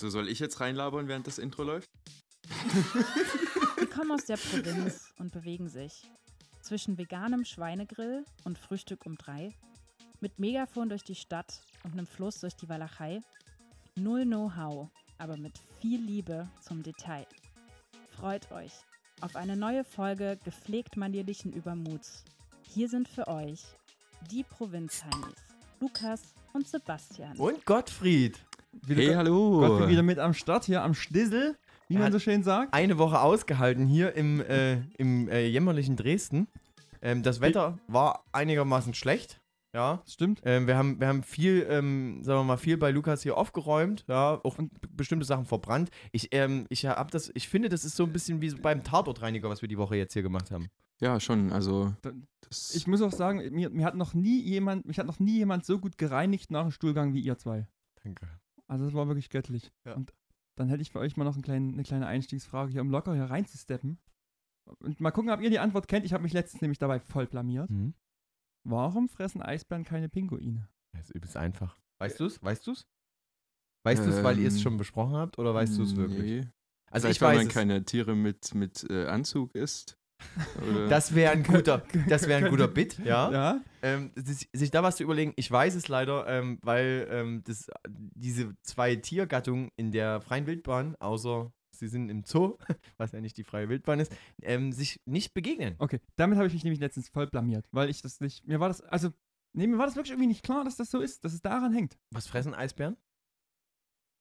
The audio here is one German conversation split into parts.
So soll ich jetzt reinlabern, während das Intro läuft? Sie kommen aus der Provinz und bewegen sich zwischen veganem Schweinegrill und Frühstück um drei, mit Megafon durch die Stadt und einem Fluss durch die Walachei. Null Know-how, aber mit viel Liebe zum Detail. Freut euch auf eine neue Folge gepflegt manierlichen Übermuts. Hier sind für euch die Provinzheinis, Lukas und Sebastian. Und Gottfried. Wieder Hey, Gott- hallo. Gottfried wieder mit am Start hier am Stissel, wie Er man so schön sagt. Eine Woche ausgehalten hier im, äh, im äh, jämmerlichen Dresden. Ähm, das Wetter war einigermaßen schlecht. Ja. Stimmt. Ähm, wir, haben, wir haben viel, ähm, sagen wir mal, viel bei Lukas hier aufgeräumt, ja, auch bestimmte Sachen verbrannt. Ich, ähm, ich hab das, ich finde, das ist so ein bisschen wie beim Tatortreiniger, was wir die Woche jetzt hier gemacht haben. Ja, schon. Also, Ich muss auch sagen, mir, mir hat noch nie jemand, mich hat noch nie jemand so gut gereinigt nach dem Stuhlgang wie ihr zwei. Danke. Also das war wirklich göttlich. Ja. Und dann hätte ich für euch mal noch einen kleinen, eine kleine Einstiegsfrage hier, um locker hier reinzusteppen. Und mal gucken, ob ihr die Antwort kennt. Ich habe mich letztens nämlich dabei voll blamiert. Mhm. Warum fressen Eisbären keine Pinguine? Das ist übelst einfach. Weißt du es? Weißt du es? Weißt du es, weil ihr es Ähm, schon besprochen habt oder weißt du es wirklich? Nee. Also Vielleicht, ich weil weiß man es. keine Tiere mit, mit äh, Anzug isst. Oder Das wäre ein guter, das wäre ein guter Bit, ja. Ja? Ähm, sich, sich da was zu überlegen, ich weiß es leider, ähm, weil ähm, das, diese zwei Tiergattungen in der freien Wildbahn, außer sie sind im Zoo, was ja nicht die freie Wildbahn ist, ähm, sich nicht begegnen. Okay, damit habe ich mich nämlich letztens voll blamiert, weil ich das nicht, mir war das, also, nee, mir war das wirklich irgendwie nicht klar, dass das so ist, dass es daran hängt. Was fressen Eisbären?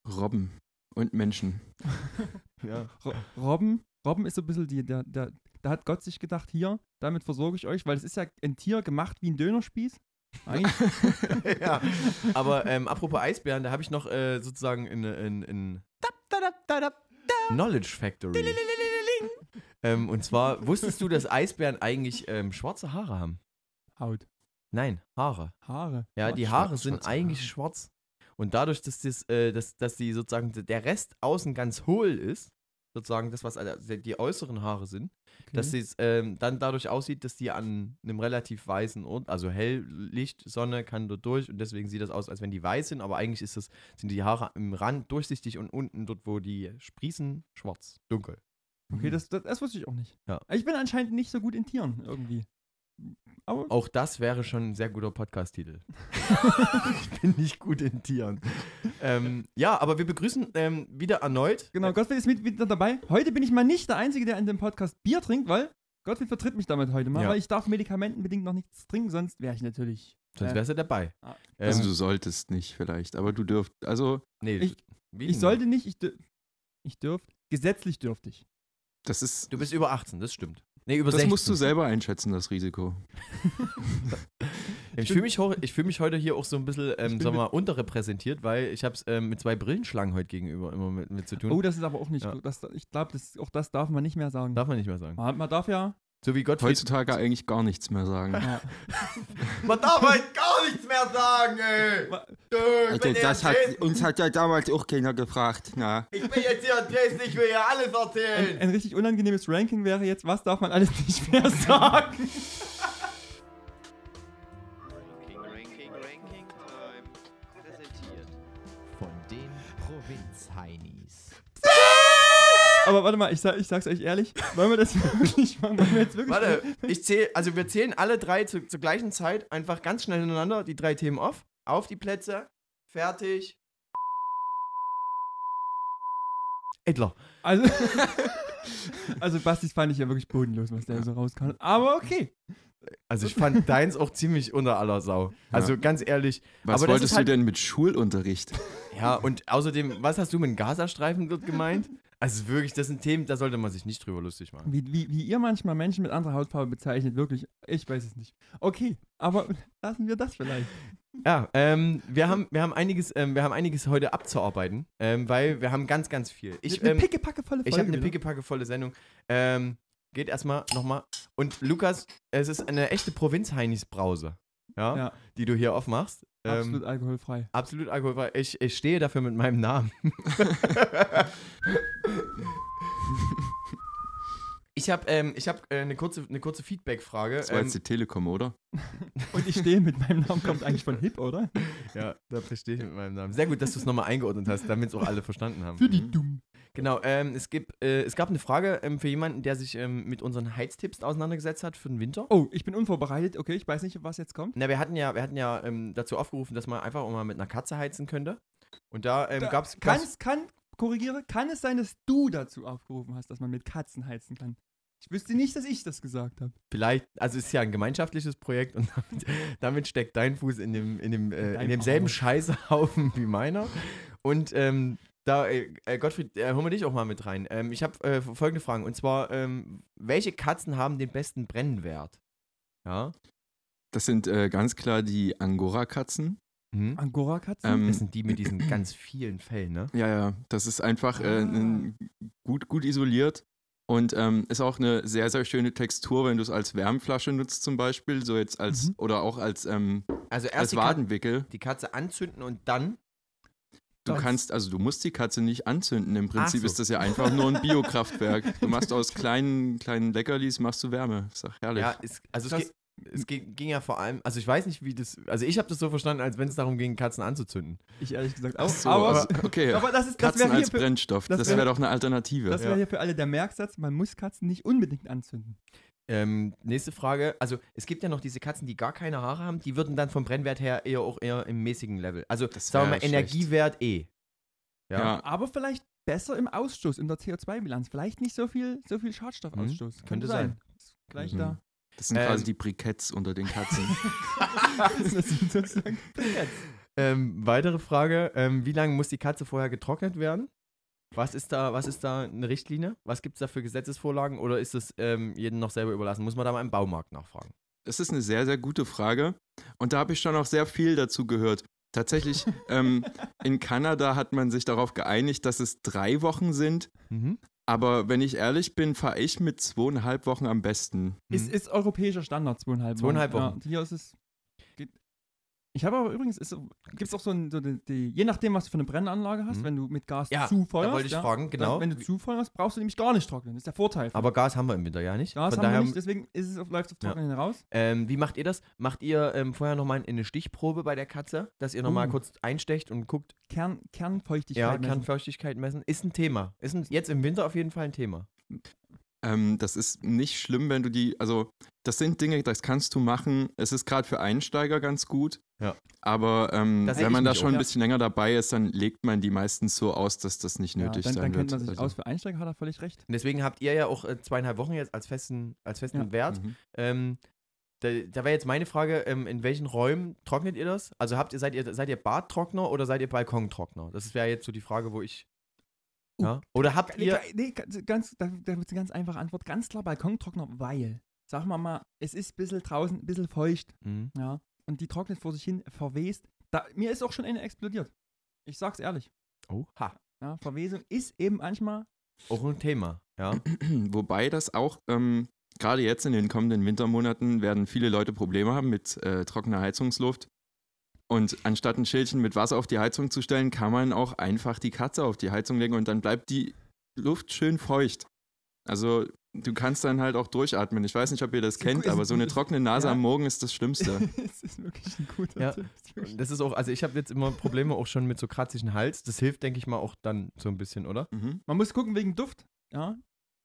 Robben und Menschen. Ja. Ro Robben, Robben ist so ein bisschen die, der, der, da hat Gott sich gedacht, hier, damit versorge ich euch, weil es ist ja ein Tier gemacht wie ein Dönerspieß. Eigentlich, ja. Aber ähm, apropos Eisbären, da habe ich noch äh, sozusagen in, in, in Knowledge Factory. ähm, und zwar, wusstest du, dass Eisbären eigentlich ähm, schwarze Haare haben? Haut, Nein, Haare. Haare. Ja, die Schwarz- Haare sind schwarze eigentlich Haare. schwarz. Und dadurch, dass, das, äh, dass, dass die sozusagen der Rest außen ganz hohl ist, sozusagen das, was also die äußeren Haare sind, Okay. dass es ähm, dann dadurch aussieht, dass die an einem relativ weißen Ort, also Helllicht, Sonne kann dort durch und deswegen sieht das aus, als wenn die weiß sind, aber eigentlich ist das, sind die Haare im Rand durchsichtig und unten dort, wo die sprießen, schwarz, dunkel. Okay, das, das, das wusste ich auch nicht. Ja. Ich bin anscheinend nicht so gut in Tieren irgendwie. Aber Auch das wäre schon ein sehr guter Podcast-Titel. ich bin nicht gut in Tieren. ähm, ja, aber wir begrüßen ähm, wieder erneut. genau, Gottfried ist mit, wieder dabei. Heute bin ich mal nicht der Einzige, der in dem Podcast Bier trinkt, weil Gottfried vertritt mich damit heute mal, Ja. weil ich darf medikamentenbedingt noch nichts trinken, sonst wäre ich natürlich. Sonst äh, wärst du dabei. Ah. Ähm, Also du solltest nicht vielleicht, aber du dürft. Also, nee, ich- wie Ich denn? sollte nicht, ich, dür ich dürfte, gesetzlich dürfte ich. das ist. Du bist über 18, das stimmt. Nee, über das 16. musst du selber einschätzen, das Risiko. Ich fühle mich, ich fühl mich heute hier auch so ein bisschen, ähm, wir mal, unterrepräsentiert, weil ich habe es ähm, mit zwei Brillenschlangen heute gegenüber immer mit, mit zu tun. Oh, das ist aber auch nicht Ja. gut. Das, ich glaube, auch das darf man nicht mehr sagen. Darf man nicht mehr sagen. Man, man darf ja. So wie Gottfried. Heutzutage eigentlich gar nichts mehr sagen. ja. Man darf halt gar nichts mehr sagen, ey! Hier in Dresden. uns hat ja damals auch keiner gefragt. Na. Ich bin jetzt hier in Dresden, ich will hier alles Ein, erzählen! ein richtig unangenehmes Ranking wäre jetzt, was darf man alles nicht mehr sagen? Aber warte mal, ich, sag, ich sag's euch ehrlich. Wollen wir das wirklich machen? Wollen wir jetzt wirklich. Warte, ich zähle, also wir zählen alle drei zu, zur gleichen Zeit einfach ganz schnell hintereinander die drei Themen auf. Auf die Plätze, fertig. Edler. Also, also Bastis fand ich ja wirklich bodenlos, was der so rauskam. Aber okay. Also ich fand deins auch ziemlich unter aller Sau. Also ganz ehrlich. Was wolltest halt, du denn mit Schulunterricht? Ja, und außerdem, was hast du mit dem Gazastreifen dort gemeint? Also wirklich, das sind Themen, da sollte man sich nicht drüber lustig machen. Wie, wie, wie ihr manchmal Menschen mit anderer Hautfarbe bezeichnet, wirklich. Ich weiß es nicht. Okay, aber lassen wir das vielleicht. Ja, ähm, wir haben, wir haben einiges, ähm, wir haben einiges heute abzuarbeiten, ähm, weil wir haben ganz, ganz viel. Ich, eine ähm, pickepackevolle Folge. ich habe eine wieder. pickepackevolle Sendung. Ähm, geht erstmal nochmal. Und Lukas, es ist eine echte Provinz-Heinis-Brause, ja, Ja, die du hier aufmachst. Ähm, absolut alkoholfrei. Absolut alkoholfrei. Ich, ich stehe dafür mit meinem Ich habe ähm, ich hab, äh, eine kurze, eine kurze Feedback-Frage. Das war Ähm, jetzt die Telekom, oder? Und ich stehe mit meinem Namen, kommt eigentlich von Hip, oder? ja, da verstehe ich mit meinem Namen. Sehr gut, dass du es nochmal eingeordnet hast, damit es auch alle verstanden haben. Für die Mhm. Dumm. Genau, ähm, es, gibt, äh, es gab eine Frage ähm, für jemanden, der sich ähm, mit unseren Heiztipps auseinandergesetzt hat für den Winter. Oh, ich bin unvorbereitet. Okay, ich weiß nicht, was jetzt kommt. Na, wir hatten ja, wir hatten ja ähm, dazu aufgerufen, dass man einfach auch mal mit einer Katze heizen könnte. Und da, ähm, Da- kann gab's es, kann, korrigiere, kann es sein, dass du dazu aufgerufen hast, dass man mit Katzen heizen kann? Ich wüsste nicht, dass ich das gesagt habe. vielleicht, also es ist ja ein gemeinschaftliches Projekt und damit, damit steckt dein Fuß in, dem, in, dem, äh, in demselben. Scheißhaufen wie meiner. Und ähm, da, äh, äh, Gottfried, äh, holen wir dich auch mal mit rein. Ähm, ich habe äh, folgende Fragen. Und zwar, ähm, welche Katzen haben den besten Brennwert? Ja. Das sind äh, ganz klar die Angora-Katzen. Mhm. Angora-Katzen? Ähm, Das sind die mit diesen ganz vielen Fällen, ne? Ja, ja, das ist einfach äh, Ah. ein, gut, gut isoliert und ähm, ist auch eine sehr, sehr schöne Textur, wenn du es als Wärmflasche nutzt zum Beispiel, so jetzt als, Mhm. oder auch als, ähm, Also erst als die, Kat Wadenwickel. die Katze anzünden und dann. Du Das- kannst, also du musst die Katze nicht anzünden. Im Prinzip so. ist das ja einfach nur ein Biokraftwerk. Du machst aus kleinen, kleinen Leckerlis, machst du Wärme. Ist doch herrlich. Ja, es, also es, Das- ging, es ging, ging ja vor allem, also ich weiß nicht, wie das, also ich habe das so verstanden, als wenn es darum ging, Katzen anzuzünden. ich ehrlich gesagt auch. so, aber, also, okay. aber das, ist, das Katzen wäre hier, als für- Brennstoff, das das wär- wäre doch eine Alternative. das wär Ja. hier für alle der Merksatz, man muss Katzen nicht unbedingt anzünden. Ähm, nächste Frage, also es gibt ja noch diese Katzen, die gar keine Haare haben, die würden dann vom Brennwert her eher auch eher im mäßigen Level. Also Das sagen wir mal schlecht. Energiewert E. ja. Aber vielleicht besser im Ausstoß, in der CO2-Bilanz. Vielleicht nicht so viel, so viel Schadstoffausstoß. Mhm, könnte sein. Gleich Mhm. da. Das sind Ähm. quasi die Briketts unter den Katzen. das sind sozusagen Briketts. Ähm, weitere Frage, ähm, wie lange muss die Katze vorher getrocknet werden? Was ist da, was ist da eine Richtlinie? Was gibt es da für Gesetzesvorlagen oder ist es ähm, jedem noch selber überlassen? Muss man da mal im Baumarkt nachfragen? Das ist eine sehr, sehr gute Frage. Und da habe ich schon auch sehr viel dazu gehört. Tatsächlich, ähm, in Kanada hat man sich darauf geeinigt, dass es drei Wochen sind. Mhm. Aber wenn ich ehrlich bin, fahre ich mit zweieinhalb Wochen am besten. Ist, ist europäischer Standard, zweieinhalb Wochen. Zweieinhalb Wochen. Ja, hier ist es. Ich habe aber übrigens, gibt es auch so, ein, so die, die, je nachdem, was du für eine Brennanlage hast, Mhm. wenn du mit Gas Ja, zufeuerst. da wollte ich ja, fragen, genau. Dann, wenn du zufeuerst, brauchst du nämlich gar nicht trocknen. Das ist der Vorteil. Aber Gas haben wir im Winter ja nicht. Gas Von haben wir nicht, deswegen ist es auf, läuft es auf Ja. Trocknen raus. Ähm, wie macht ihr das? Macht ihr ähm, vorher nochmal eine Stichprobe bei der Katze, dass ihr nochmal Uh. kurz einstecht und guckt, Kern, Kernfeuchtigkeit. ja, messen. Kernfeuchtigkeit messen? Ist ein Thema. Ist ein, jetzt im Winter auf jeden Fall ein Thema. Ähm, das ist nicht schlimm, wenn du die, also das sind Dinge, das kannst du machen. Es ist gerade für Einsteiger ganz gut. Ja. Aber ähm, wenn man da schon auch, ein ja. bisschen länger dabei ist, dann legt man die meistens so aus, dass das nicht ja, nötig dann, sein dann kennt wird. man sich Also, aus. Für Einsteiger hat er völlig recht. Und deswegen habt ihr ja auch äh, zweieinhalb Wochen jetzt als festen, als festen Ja. Wert. mhm. Ähm, da da wäre jetzt meine Frage, ähm, in welchen Räumen trocknet ihr das? Also habt ihr, seid ihr, seid ihr Badtrockner oder seid ihr Balkontrockner? Das wäre jetzt so die Frage, wo ich. Uh, Ja? Oder habt Nee, ihr. nee, ganz, da, wird eine ganz einfache Antwort. Ganz klar Balkontrockner, weil, sagen wir mal, es ist ein bisschen draußen, ein bisschen feucht, Mhm. ja, und die trocknet vor sich hin, verwest. Da, mir ist auch schon eine explodiert. Ich sag's ehrlich. Oha. Ja, Verwesung ist eben manchmal. Auch ein Thema, ja. Wobei das auch, ähm, gerade jetzt in den kommenden Wintermonaten, werden viele Leute Probleme haben mit äh, trockener Heizungsluft. Und anstatt ein Schildchen mit Wasser auf die Heizung zu stellen, kann man auch einfach die Katze auf die Heizung legen und dann bleibt die Luft schön feucht. Also du kannst dann halt auch durchatmen. Ich weiß nicht, ob ihr das kennt, aber so eine trockene Nase ja. am Morgen ist das Schlimmste. Es ist wirklich ein guter Ja. Tipp. Das ist auch, also ich habe jetzt immer Probleme auch schon mit so kratzigen Hals. Das hilft, denke ich mal, auch dann so ein bisschen, oder? Mhm. Man muss gucken wegen Duft. Ja,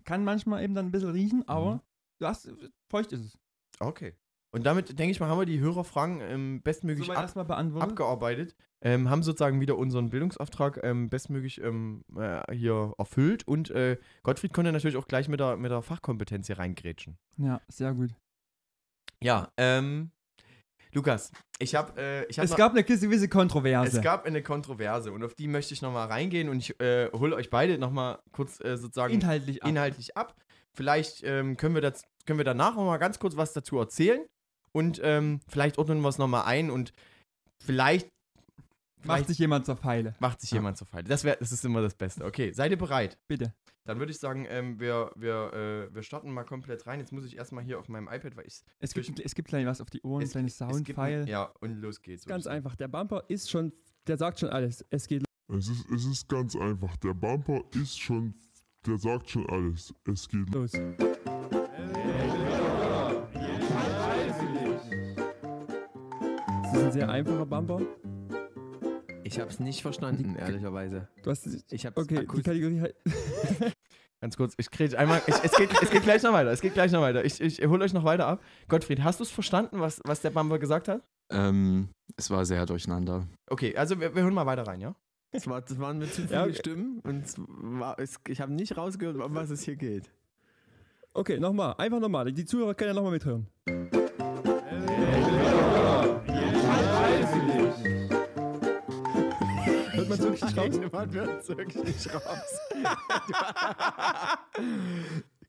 kann manchmal eben dann ein bisschen riechen, aber Mhm. du hast, feucht ist es. Okay. Und damit, denke ich mal, haben wir die Hörerfragen ähm, bestmöglich ab, abgearbeitet. Ähm, haben sozusagen wieder unseren Bildungsauftrag ähm, bestmöglich ähm, äh, hier erfüllt. Und äh, Gottfried konnte natürlich auch gleich mit der, mit der Fachkompetenz hier reingrätschen. Ja, sehr gut. Ja, ähm, Lukas, ich habe äh, ich hab Es gab eine gewisse Kontroverse. es gab eine Kontroverse und auf die möchte ich nochmal reingehen und ich äh, hole euch beide nochmal kurz äh, sozusagen inhaltlich ab. inhaltlich ab. Vielleicht ähm, können, wir das, können wir danach nochmal ganz kurz was dazu erzählen und ähm, vielleicht ordnen wir es nochmal ein und vielleicht, Macht vielleicht sich jemand zur Pfeile. macht sich Ja. jemand zur Feinde. Das, wär, das ist immer das Beste. Okay, seid ihr bereit? Bitte. Dann würde ich sagen, ähm, wir, wir, äh, wir starten mal komplett rein. Jetzt muss ich erstmal hier auf meinem iPad, weil ich Es gibt, es gibt gleich was auf die Ohren, es- kleines Soundfile. Ja, und los geht's. Ganz einfach. Der Bumper ist schon, der sagt schon alles. Es geht Es ist, es ist ganz einfach. Der Bumper ist schon Der sagt schon alles. Es geht Los. Das ein sehr einfacher Bumper. Ich hab's nicht verstanden, ehrlicherweise. Du hast Ich hab's Okay, die Kategorie halt. Ganz kurz, ich kriege einmal. Ich, es, geht, es geht gleich noch weiter. Es geht gleich noch weiter. Ich, ich hole euch noch weiter ab. Gottfried, hast du es verstanden, was, was der Bumper gesagt hat? Ähm, es war sehr durcheinander. Okay, also wir, wir hören mal weiter rein, ja? Es, war, das waren mir zu viele Ja, okay. Stimmen und es war, es, ich habe nicht rausgehört, um was es hier geht. Okay, nochmal. Einfach nochmal. Die Zuhörer können ja nochmal mithören. Man es wirklich raus? Man wird es wirklich raus.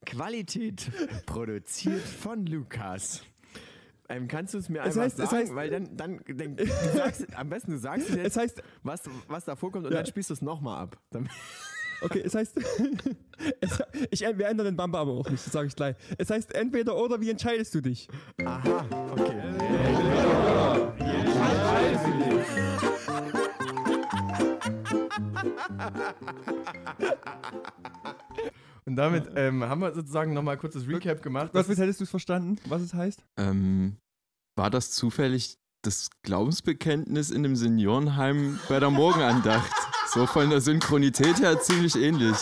Qualität produziert von Lukas. Ähm, kannst du es mir einfach heißt- sagen? heißt- Weil dann, dann, dann du sagst, am besten du sagst es jetzt, heißt, was, was da vorkommt und Ja. dann spielst du es nochmal ab. Dann, okay, es heißt, es, ich, wir ändern den Bumper aber auch nicht, das sage ich gleich. Es heißt entweder oder, wie entscheidest du dich? aha, okay. Und damit ähm, haben wir sozusagen nochmal kurz das Recap gemacht. Was hättest du es verstanden, was es heißt? Ähm, war das zufällig das Glaubensbekenntnis in dem Seniorenheim bei der Morgenandacht? So von der Synchronität her ziemlich ähnlich.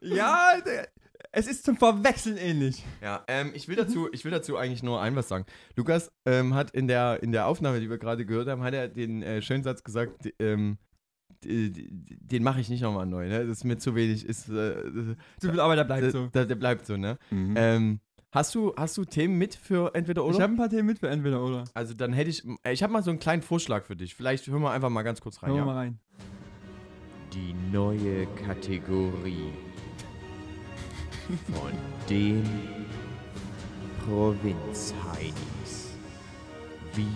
Ja, der- es ist zum Verwechseln ähnlich. Ja, ähm, ich, will dazu, ich will dazu eigentlich nur ein was sagen. Lukas ähm, hat in der, in der Aufnahme, die wir gerade gehört haben, hat er den äh, schönen Satz gesagt, ähm, den mache ich nicht nochmal neu, ne? Das ist mir zu wenig, ist, äh, Zu viel Arbeit, der bleibt so. der, der bleibt so, ne? Mhm. Ähm, hast, du, hast du Themen mit für entweder oder? Ich habe ein paar Themen mit für entweder oder. also dann hätte ich, ich habe mal so einen kleinen Vorschlag für dich. Vielleicht hören wir einfach mal ganz kurz rein, Hören wir ja? mal rein. Die neue Kategorie von den Provinzheinis. Wie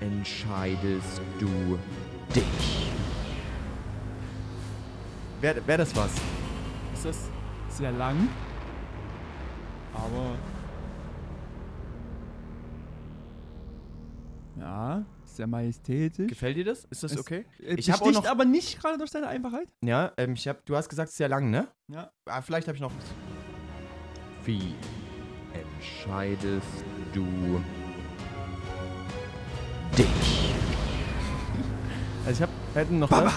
entscheidest du dich? Wäre wär das was? Ist das sehr lang? Aber. Ja, sehr majestätisch. Gefällt dir das? Ist das Es- okay? Äh, Ich hab auch besticht noch- aber nicht gerade durch seine Einfachheit. Ja, ähm, ich hab, du hast gesagt, es ist sehr lang, ne? Ja. Ah, vielleicht habe ich noch was. Wie entscheidest du dich? Also ich habe hätten noch was.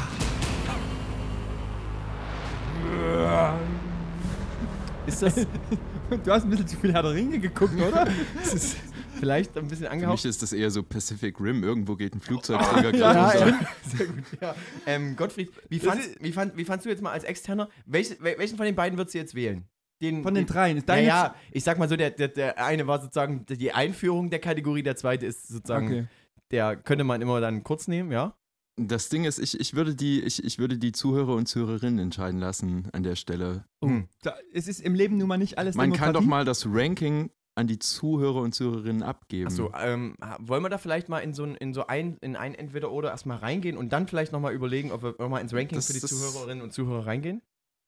Ist das, Du hast ein bisschen zu viel Herr der Ringe geguckt, oder? ist das vielleicht ein bisschen Für angehaucht? mich ist das eher so Pacific Rim. Irgendwo geht ein Flugzeugträger Ja, gerade ja, runter. Sehr gut, ja. Ähm, Gottfried, wie fandst, wie, fand, wie fandst du jetzt mal als Externer, welche, wel- welchen von den beiden würdest du jetzt wählen? Den, Von den dreien. Ist Ja, dein ja, ich sag mal so, der, der, der eine war sozusagen die Einführung der Kategorie, der zweite ist sozusagen, Okay. der könnte man immer dann kurz nehmen, ja? Das Ding ist, ich, ich, würde die, ich, ich würde die Zuhörer und Zuhörerinnen entscheiden lassen an der Stelle. Hm. Da, es ist im Leben nun mal nicht alles Man kann doch Demokratie. mal das Ranking an die Zuhörer und Zuhörerinnen abgeben. Achso, ähm, wollen wir da vielleicht mal in so ein, in so ein, in ein Entweder-Oder erstmal reingehen und dann vielleicht nochmal überlegen, ob wir nochmal ins Ranking Das- für die Zuhörerinnen und Zuhörer reingehen?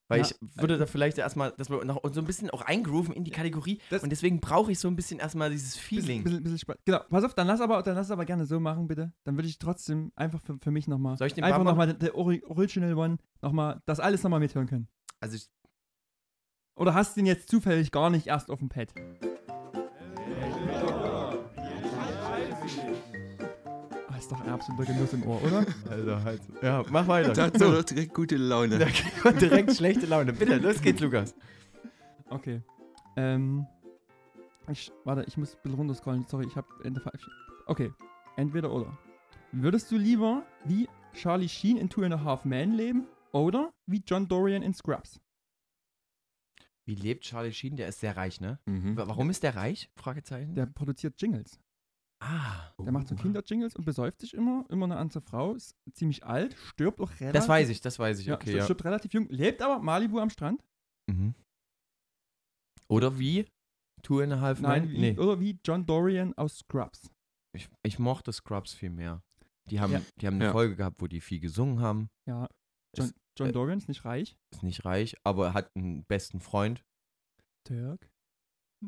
Weil Ja. ich würde da vielleicht erstmal, dass wir noch so ein bisschen auch eingrooven in die Kategorie Das- und deswegen brauche ich so ein bisschen erstmal dieses Feeling. Bisschen, bisschen, bisschen spannend. Genau, pass auf, dann lass aber, dann lass aber gerne so machen, bitte. Dann würde ich trotzdem einfach für, für mich nochmal. Soll ich den Einfach nochmal der Ori Original One, nochmal, das alles nochmal mithören können. Also ich, Oder hast du den jetzt zufällig gar nicht erst auf dem Pad? Ist doch ein absoluter Genuss im Ohr, oder? also halt. Ja, mach weiter. da hat So, doch direkt gute Laune. direkt schlechte Laune. Bitte, los geht's, Lukas. Okay. Ähm. Ich, warte, ich muss ein bisschen runterscrollen. Sorry, ich habe Ende falsch. Okay. Entweder oder. Würdest du lieber wie Charlie Sheen in Two and a Half Men leben oder wie John Dorian in Scrubs? Wie lebt Charlie Sheen? Der ist sehr reich, ne? Mhm. Wa- Warum ist der reich? Fragezeichen. Der produziert Jingles. Ah. Der macht so Kinderjingles und besäuft sich immer. Immer eine andere Frau. Ist ziemlich alt. Stirbt auch relativ. Das weiß ich, das weiß ich. Ja, okay, stirbt, ja. stirbt relativ jung. Lebt aber Malibu am Strand. Mhm. Oder wie? Two and a half Nein, wie, Nee. oder wie John Dorian aus Scrubs. Ich, ich mochte Scrubs viel mehr. Die haben, Ja. die haben eine Ja. Folge gehabt, wo die viel gesungen haben. Ja. John, Ist- John äh, Dorian ist nicht reich. Ist nicht reich, aber er hat einen besten Freund. Dirk.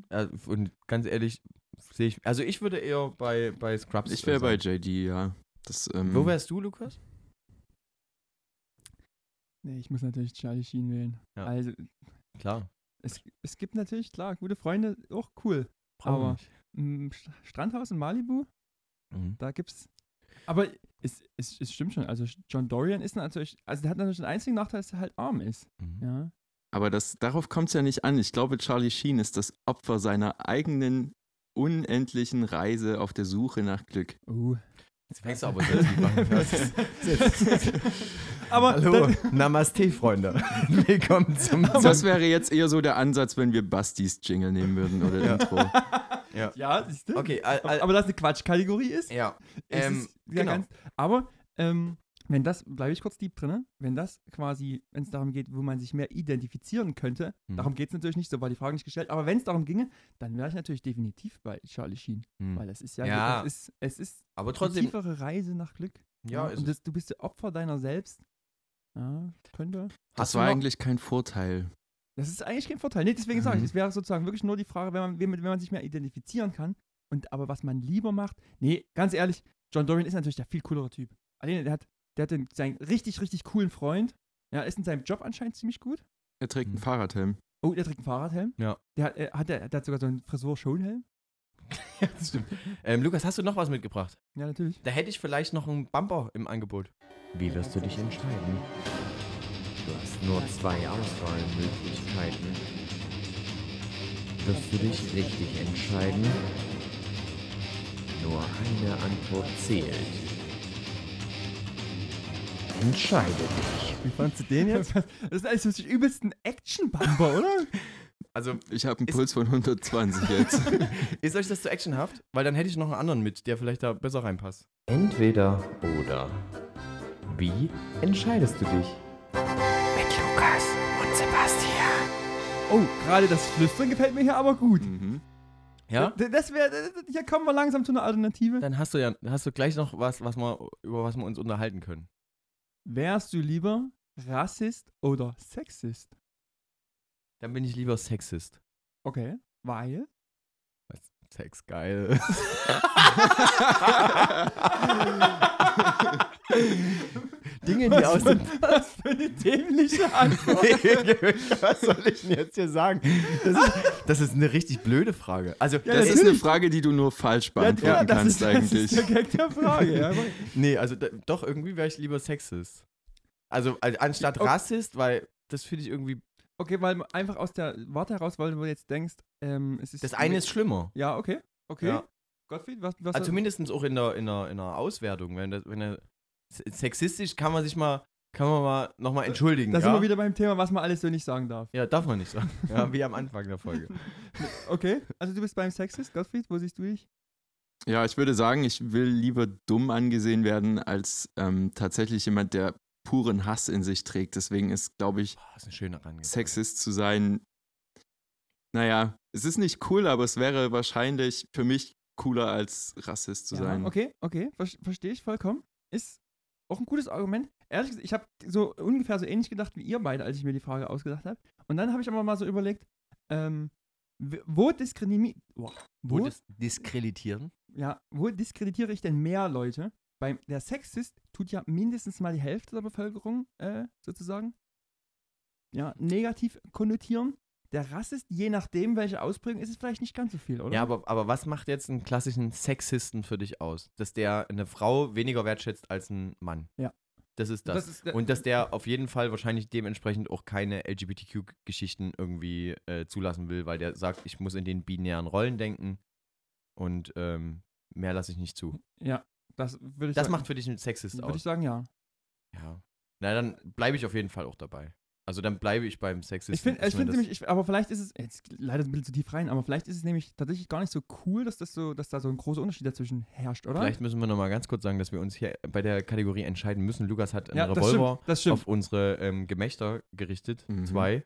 Äh, Und ganz ehrlich, sehe ich. Also ich würde eher bei, bei Scrubs. Ich wäre bei. JD, ja. Das, ähm, Wo wärst du, Lukas? Nee, ich muss natürlich Charlie Sheen wählen. Ja. Also, Klar. es, es gibt natürlich, klar, gute Freunde, auch cool. Brauchen wir Aber nicht. im St- Strandhaus in Malibu, Mhm. da gibt's. Aber es, es, es stimmt schon. Also John Dorian ist natürlich, also der hat natürlich den einzigen Nachteil, dass er halt arm ist. Mhm. Ja. Aber das, darauf kommt es ja nicht an. Ich glaube, Charlie Sheen ist das Opfer seiner eigenen unendlichen Reise auf der Suche nach Glück. Uh. Jetzt fängst du aber selbst. Das ist- Aber Hallo, Namaste, Freunde. Willkommen zum. Das wäre jetzt eher so der Ansatz, wenn wir Bastis Jingle nehmen würden oder Ja. Intro. ja, siehst du? Okay, aber, aber dass eine Quatschkategorie ist, ja. ist Ähm, ja genau. ganz. Aber ähm, wenn das, bleibe ich kurz deep drin, wenn das quasi, wenn es darum geht, wo man sich mehr identifizieren könnte, Mhm. darum geht es natürlich nicht, so war die Frage nicht gestellt, aber wenn es darum ginge, dann wäre ich natürlich definitiv bei Charlie Sheen. Hm. Weil es ist ja, Ja. es ist, es ist Aber eine trotzdem. tiefere Reise nach Glück. Ja, ist und das, du bist der Opfer deiner selbst. Ja, könnte. Das Hast du war eigentlich kein Vorteil. Das ist eigentlich kein Vorteil. Nee, deswegen sage ich, Mhm. es wäre sozusagen wirklich nur die Frage, wenn man, wenn, wenn man sich mehr identifizieren kann. Und aber was man lieber macht, nee, ganz ehrlich, John Dorian ist natürlich der viel coolere Typ. Alleine, der hat, der hat den, seinen richtig, richtig coolen Freund. Ja, ist in seinem Job anscheinend ziemlich gut. Er trägt einen Mhm. Fahrradhelm. Oh, der trägt einen Fahrradhelm. Ja. Der hat, er hat, der, der hat sogar so einen Frisur-Schonhelm. Ja, das stimmt. Ähm, Lukas, hast du noch was mitgebracht? Ja, natürlich. Da hätte ich vielleicht noch einen Bumper im Angebot. Wie wirst du dich entscheiden? Du hast nur zwei Auswahlmöglichkeiten. Wirst du dich richtig entscheiden? Nur eine Antwort zählt. Entscheide dich. Wie fandst du den Das ist eigentlich so der übelsten Action-Bumper, oder? Also, Ich habe einen Ist- Puls von 120 jetzt. ist euch das zu actionhaft? Weil dann hätte ich noch einen anderen mit, der vielleicht da besser reinpasst. Entweder oder. Wie entscheidest du dich? Oh, gerade das Flüstern gefällt mir hier aber gut. mhm. Ja? Das wäre, hier kommen wir langsam zu einer Alternative. Dann hast du ja hast du gleich noch was, was wir, über was wir uns unterhalten können. Wärst du lieber Rassist oder Sexist? Dann bin ich lieber Sexist. Okay, weil? Sex geil. Dinge, die aus dem Was für eine dämliche Antwort. Was soll ich denn jetzt hier sagen? Das ist, das ist eine richtig blöde Frage. Also, Ja, Das ist eine. Frage, die du nur falsch beantworten das kannst ist, das eigentlich. ist der Gag der Frage. Ja. nee, also da, doch, irgendwie wäre ich lieber Sexist. Also, also anstatt Okay. Rassist, weil das finde ich irgendwie. Okay, weil einfach aus der Warte heraus, weil du jetzt denkst, ähm, es ist. Das eine ist schlimmer. Ja, okay. Okay. Ja. Gottfried, was, was Also zumindest auch in der, in der, in der Auswertung. Wenn, das, wenn er sexistisch kann man sich mal, kann man mal nochmal entschuldigen. Da ja? sind wir wieder beim Thema, was man alles so nicht sagen darf. ja, darf man nicht sagen. Ja, wie am Anfang der Folge. Okay, also du bist beim Sexist, Gottfried, wo siehst du dich? Ja, ich würde sagen, ich will lieber dumm angesehen werden, als ähm, tatsächlich jemand, der puren Hass in sich trägt. Deswegen ist, glaube ich, Boah, ist. Sexist zu sein, naja, es ist nicht cool, aber es wäre wahrscheinlich für mich cooler als Rassist zu ja, sein. Okay, okay, ver verstehe ich vollkommen. Ist auch ein gutes Argument. Ehrlich gesagt, ich habe so ungefähr so ähnlich gedacht wie ihr beide, als ich mir die Frage ausgedacht habe. Und dann habe ich aber mal so überlegt, ähm, wo diskriminiere wo, Wo das diskreditieren? ja, wo diskreditiere ich denn mehr Leute? Beim, der Sexist tut ja mindestens mal die Hälfte der Bevölkerung äh, sozusagen ja, negativ konnotieren. Der Rassist, je nachdem, welche Ausprägung, ist es vielleicht nicht ganz so viel, oder? Ja, aber, aber was macht jetzt einen klassischen Sexisten für dich aus? Dass der eine Frau weniger wertschätzt als ein Mann. Ja. Das ist das. das ist der, Und dass der auf jeden Fall wahrscheinlich dementsprechend auch keine LGBTQ-Geschichten irgendwie äh, zulassen will, weil der sagt, ich muss in den binären Rollen denken und ähm, mehr lasse ich nicht zu. ja, das würde ich Das sagen, macht für dich einen Sexist würde ich aus. sagen, ja. Ja. Na, dann bleibe ich auf jeden Fall auch dabei. Also dann bleibe ich beim Sexisten. Ich finde, ich find das- nämlich, ich, aber vielleicht ist es, jetzt leider ein bisschen zu tief rein, aber vielleicht ist es nämlich tatsächlich gar nicht so cool, dass das so, dass da so ein großer Unterschied dazwischen herrscht, oder? Vielleicht müssen wir nochmal ganz kurz sagen, dass wir uns hier bei der Kategorie entscheiden müssen. Lukas hat einen ja, das Revolver stimmt, das stimmt. auf unsere ähm, Gemächter gerichtet. Mhm. Zwei.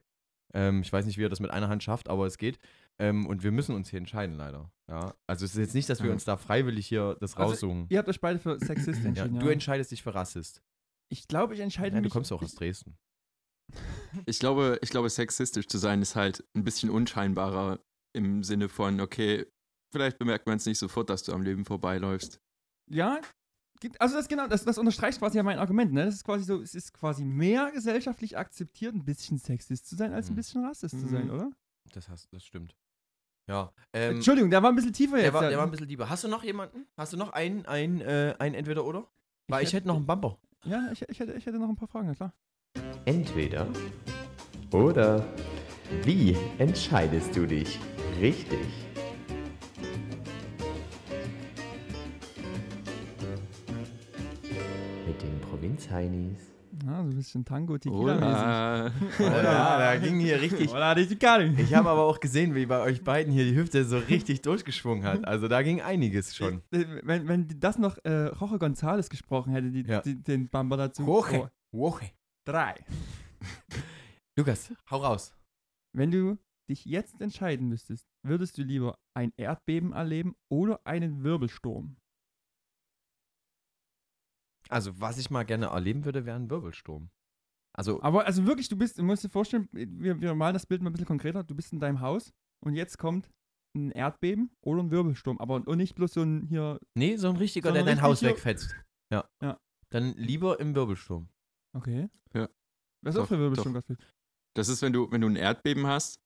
Ähm, ich weiß nicht, wie er das mit einer Hand schafft, aber es geht. Ähm, und wir müssen uns hier entscheiden, leider. Ja. Also es ist jetzt nicht, dass wir Ja. uns da freiwillig hier das Also, raussuchen. Ihr habt euch beide für Sexist Ja, entschieden, ja. du entscheidest dich für Rassist. ich glaube, ich entscheide Ja, du mich. kommst auch aus ich, Dresden. Ich glaube, ich glaube, sexistisch zu sein ist halt ein bisschen unscheinbarer im Sinne von, okay, vielleicht bemerkt man es nicht sofort, dass du am Leben vorbeiläufst. Ja, Also das genau, das, das unterstreicht quasi ja mein Argument, ne? Das ist quasi so, es ist quasi mehr gesellschaftlich akzeptiert, ein bisschen Sexist zu sein, als ein Mhm. bisschen Rassist zu sein, Mhm. oder? Das, hast, das stimmt. Ja. Ähm, Entschuldigung, der war ein bisschen tiefer der, jetzt. war, ja. der war ein bisschen lieber. Hast du noch jemanden? Hast du noch einen, ein, äh, ein Entweder-Oder? Weil ich, hätte noch einen Bumper. ja, ich, ich, hätte, ich hätte noch ein paar Fragen, ja klar. Entweder oder wie entscheidest du dich richtig? Mit den Provinz-Heinis. Ja, so ein bisschen Tango, Tequila. Oder? Ja, da ging hier richtig. Oder. Ich habe aber auch gesehen, wie bei euch beiden hier die Hüfte so richtig durchgeschwungen hat. Also da ging einiges schon. Äh, Wenn, wenn das noch äh, Roche González gesprochen hätte, die, Ja. die, den Bamba dazu. Roche. Oh, Woche. Drei. Lukas, hau raus. Wenn du dich jetzt entscheiden müsstest, würdest du lieber ein Erdbeben erleben oder einen Wirbelsturm? Also, was ich mal gerne erleben würde, wäre ein Wirbelsturm. Also, Aber also wirklich, du bist, du musst dir vorstellen, wir, wir malen das Bild mal ein bisschen konkreter. Du bist in deinem Haus und jetzt kommt ein Erdbeben oder ein Wirbelsturm. Aber und nicht bloß so ein hier. nee, so ein richtiger, der dein Haus wegfetzt. Ja. Ja. Dann lieber im Wirbelsturm. Okay. Ja. Was ist auch Doch, für Wirbelsturm. Gottfried? Das ist, wenn du, wenn du ein Erdbeben hast,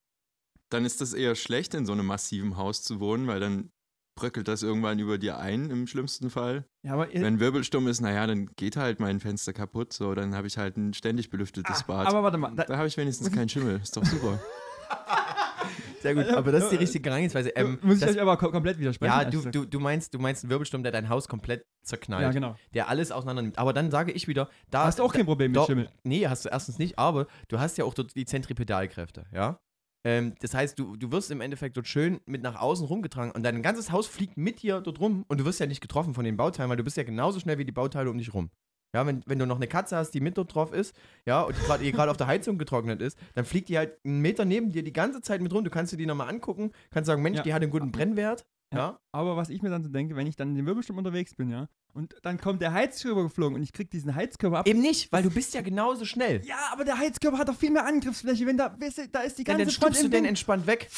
dann ist das eher schlecht, in so einem massiven Haus zu wohnen, weil dann bröckelt das irgendwann über dir ein, im schlimmsten Fall. Ja, aber, Wenn Wirbelsturm ist, naja, dann geht halt mein Fenster kaputt, so, dann habe ich halt ein ständig belüftetes Ah, Bad. aber warte mal, da- da habe ich wenigstens keinen Schimmel, ist doch super. Sehr gut, aber das ist die richtige Herangehensweise. Ähm, muss ich das, euch aber ko komplett widersprechen. ja, ehrlich du, du, du, meinst, du meinst einen Wirbelsturm, der dein Haus komplett zerknallt. Ja, genau. Der alles auseinander nimmt. Aber dann sage ich wieder, da. Hast du auch da, kein Problem mit doch, Schimmel? Nee, hast du erstens nicht, aber du hast ja auch dort die Zentripedalkräfte, ja? Ähm, das heißt, du, du wirst im Endeffekt dort schön mit nach außen rumgetragen und dein ganzes Haus fliegt mit dir dort rum und du wirst ja nicht getroffen von den Bauteilen, weil du bist ja genauso schnell wie die Bauteile um dich rum. Ja, wenn, wenn du noch eine Katze hast, die mit dort drauf ist, ja, und die gerade auf der Heizung getrocknet ist, dann fliegt die halt einen Meter neben dir die ganze Zeit mit rum. Du kannst dir die nochmal angucken, kannst sagen, Mensch, Ja. die hat einen guten Brennwert. Ja. Aber was ich mir dann so denke, wenn ich dann in dem Wirbelsturm unterwegs bin, ja, und dann kommt der Heizkörper geflogen und ich krieg diesen Heizkörper ab. Eben nicht, weil du bist ja genauso schnell. Ja, aber der Heizkörper hat doch viel mehr Angriffsfläche, wenn da, weißt du, da ist die Dann, ganze dann Front stupst du den entspannt weg.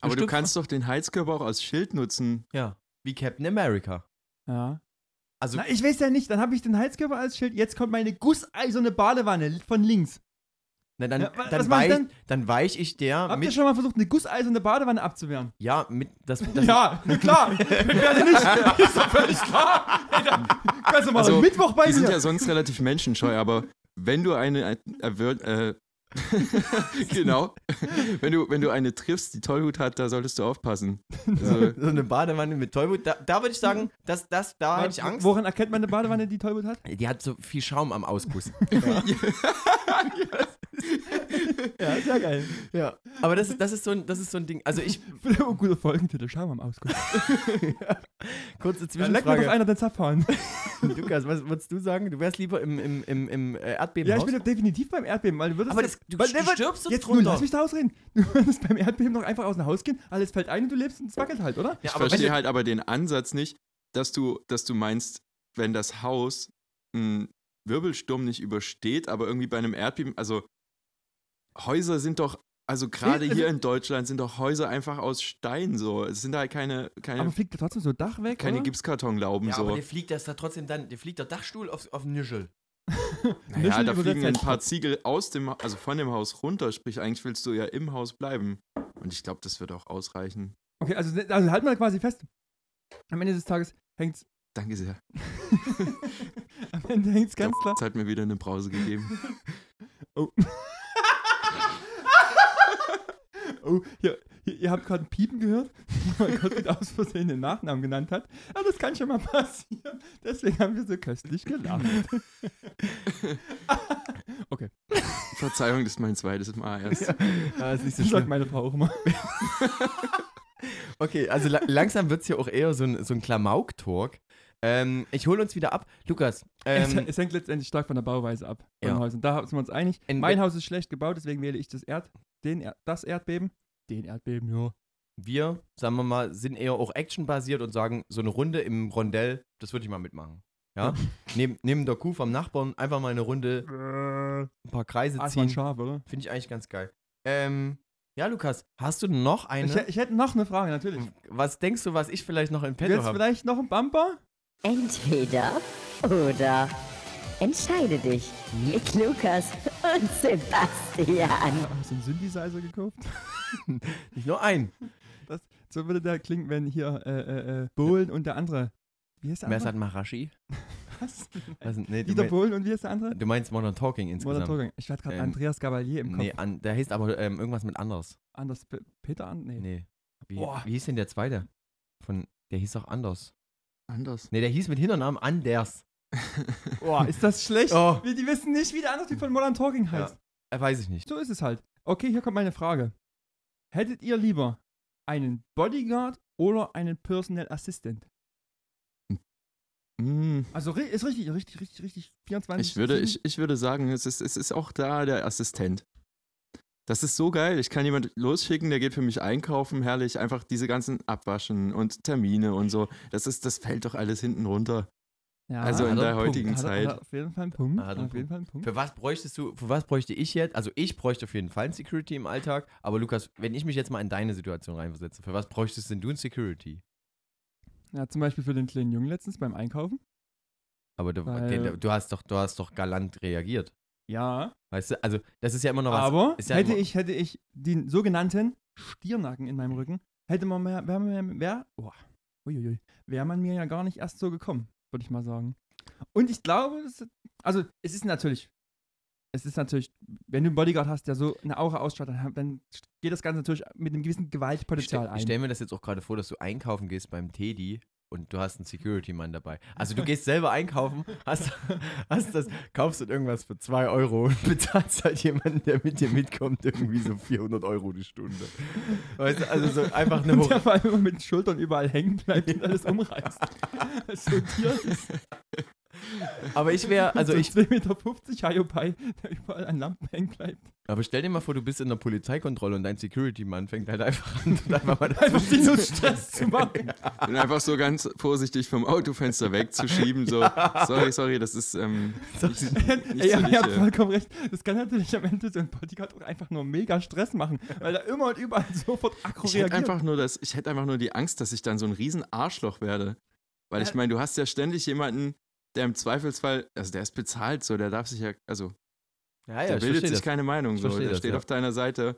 Aber du kannst doch den Heizkörper auch als Schild nutzen. Ja, wie Captain America. Ja. Also, Na, ich weiß ja nicht, dann habe ich den Heizkörper als Schild, jetzt kommt meine gusseiserne Badewanne von links. na, dann, Ja, dann, weich, dann? dann weich ich der Habt ihr mit. schon mal versucht, eine gusseiserne Badewanne abzuwehren? Ja, mit. Das, das ja, na klar. Ich werde nicht. Ist doch völlig klar. Kannst du mal Also, Mittwoch bei Die sind mir. ja sonst relativ menschenscheu, aber wenn du eine äh, äh, genau, wenn du, wenn du eine triffst, die Tollhut hat, da solltest du aufpassen. Also, so eine Badewanne mit Tollwut. Da, da würde ich sagen, das, das, da hätte ich Angst. Woran erkennt man eine Badewanne, die Tollwut hat? Die hat so viel Schaum am Ausguss. Ja, sehr geil. ja. Aber das, ist- das, ist so ein, das ist so ein Ding. Also ich, Oh, guter Folgentitel, Schau mal am Ausguss. kurze Da leckt mir doch Zwischenfrage. einer den Zapfhahn. Lukas, was würdest du sagen? Du wärst lieber im, im, im, im äh, Erdbeben Ja, ich bin doch definitiv beim Erdbeben, weil du würdest. Aber das, du, weil, du weil- stirbst doch Jetzt nun, drunter. lass mich da ausreden. Du würdest beim Erdbeben doch einfach aus dem Haus gehen, alles fällt ein und du lebst und es wackelt halt, oder? ja, ich verstehe du, halt aber den Ansatz nicht, dass du, dass du meinst, wenn das Haus einen Wirbelsturm nicht übersteht, aber irgendwie bei einem Erdbeben, also Häuser sind doch, also gerade hier in Deutschland sind doch Häuser einfach aus Stein so. Es sind halt keine, Aber keine, fliegt da trotzdem so Dach weg, keine oder? Gipskartonlauben ja, aber so. der fliegt das da trotzdem dann, der fliegt der Dachstuhl auf, auf Nischel. Naja, Nischel da fliegen ein paar. Ziegel aus dem, also von dem Haus runter, sprich eigentlich willst du ja im Haus bleiben. Und ich glaube, das wird auch ausreichen. Okay, also, also halt mal quasi fest. Am Ende des Tages hängt's. Danke sehr. Am Ende hängt's ganz klar. Es hat mir wieder eine Brause gegeben. Oh. Oh, hier, hier, ihr habt gerade ein Piepen gehört, weil Gott mit aus Versehen den Nachnamen genannt hat. Aber das kann schon mal passieren. Deswegen haben wir so köstlich gelacht. okay, Verzeihung, das ist mein zweites Mal erst. Ja, ist nicht so das sagt meine Frau auch immer. Okay, also la langsam wird es ja auch eher so ein, so ein Klamauk-Talk. Ähm, ich hole uns wieder ab. Lukas, es, ähm, es hängt letztendlich stark von der Bauweise ab. Von Ja. den Häusern. Da sind wir uns einig. In- mein Haus ist schlecht gebaut, deswegen wähle ich das, Erd, den, Er- das Erdbeben. Den Erdbeben, ja. wir, sagen wir mal, sind eher auch actionbasiert und sagen, so eine Runde im Rondell, das würde ich mal mitmachen. Ja? neben, neben der Kuh vom Nachbarn einfach mal eine Runde, ein paar Kreise ist mal ein ziehen. Schaf, oder? Finde ich eigentlich ganz geil. Ähm, ja, Lukas, hast du noch eine? Ich, ich hätte noch eine Frage, natürlich. was denkst du, was ich vielleicht noch in Du petto habe? vielleicht noch ein Bumper? Entweder oder. Entscheide dich mit Lukas und Sebastian. Hast du einen Synthesizer gekauft? Nicht nur ein. Das, so würde der klingen, wenn hier äh, äh, äh, Bohlen und der andere. Wie heißt der andere? halt Marashi? Was? Was, nee, Dieter mein, Bohlen und wie ist der andere? du meinst Modern Talking Modern insgesamt. Talking. Ich hatte gerade Ähm, Andreas Gabalier im Kopf. Nee, an, der heißt aber ähm, irgendwas mit anders. Anders Pe Peter an? Nee. Nee. Wie, Boah. wie hieß denn der zweite? Von, der hieß auch anders. Anders. Nee, der hieß mit Hinternamen Anders. Boah, ist das schlecht? Oh. Wir, die wissen nicht, wie der andere Typ von Modern Talking heißt. Äh, weiß ich nicht. So ist es halt. Okay, hier kommt meine Frage. Hättet ihr lieber einen Bodyguard oder einen Personal Assistant? Hm, Also ist richtig, richtig, richtig, richtig. 24. Ich würde, 7. ich, ich würde sagen, es ist, es ist auch da der Assistent. Das ist so geil. Ich kann jemand losschicken, der geht für mich einkaufen, herrlich, einfach diese ganzen Abwaschen und Termine und so. Das ist, das fällt doch alles hinten runter. Ja, also in er der Punkt. heutigen hat Zeit. Hat auf jeden Fall einen Punkt. Auf jeden Fall einen Punkt. Für was bräuchtest du, für was bräuchte ich jetzt? Also ich bräuchte auf jeden Fall ein Security im Alltag, aber Lukas, wenn ich mich jetzt mal in deine Situation reinversetze, für was bräuchtest denn du ein Security? Ja, zum Beispiel für den kleinen Jungen letztens beim Einkaufen. Aber du, okay, du hast doch, du hast doch galant reagiert. Ja, Weißt du, also das ist ja immer noch was. aber ist ja hätte immer, ich, hätte ich den sogenannten Stiernacken in meinem Rücken, hätte man mehr, wäre wär, wär, oh, uiuiui, wäre man mir ja gar nicht erst so gekommen, würde ich mal sagen. Und ich glaube, es, also es ist natürlich, es ist natürlich, wenn du einen Bodyguard hast, der so eine Aura ausstrahlt, dann, dann geht das Ganze natürlich mit einem gewissen ich Gewaltpotenzial stell- ein. ich stelle mir das jetzt auch gerade vor, dass du einkaufen gehst beim Teddy und du hast einen Security-Mann dabei. Also du gehst selber einkaufen, hast, hast das, kaufst dann irgendwas für 2 Euro und bezahlst halt jemanden, der mit dir mitkommt, irgendwie so 400 Euro die Stunde. Weißt du, also so einfach eine und der Hoch vor allem mit den Schultern überall hängen bleibt und alles umreißt. so ein Tier ist. Aber ich wäre, also so ich, 2,50 Meter Hyopai, der überall an Lampen hängen bleibt. aber stell dir mal vor, du bist in der Polizeikontrolle und dein Security-Mann fängt halt einfach an, und einfach mal Einfach die Nuss Stress zu machen. Und einfach so ganz vorsichtig vom Autofenster wegzuschieben, so, sorry, sorry, das ist ähm, nicht, nicht Ey, so ja, ihr habt vollkommen recht. Das kann natürlich am Ende so ein Bodyguard auch einfach nur mega Stress machen, weil er immer und überall sofort aggro Ich hätte reagiert. einfach nur das, ich hätte einfach nur die Angst, dass ich dann so ein riesen Arschloch werde. Weil ich meine, du hast ja ständig jemanden, der im Zweifelsfall, also der ist bezahlt, so, der darf sich ja, also Ja, ja, der bildet sich das. keine Meinung, so, der das, steht ja. auf deiner Seite.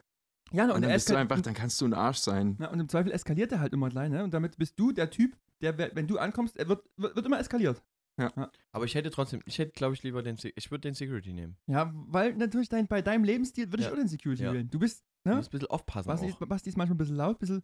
ja, Und dann bist du einfach, dann kannst du ein Arsch sein. Na, und im Zweifel eskaliert er halt immer gleich, ne? Und damit bist du der Typ, der, wenn du ankommst, er wird, wird, wird immer eskaliert. Aber ich hätte trotzdem, ich hätte, glaube ich, lieber den, ich würde den Security nehmen. Ja, weil natürlich dein, bei deinem Lebensstil würde Ja. ich auch den Security Ja. wählen. Du bist, Du ne? musst ein bisschen aufpassen Basti, auch. ist, Basti ist manchmal ein bisschen laut, ein bisschen,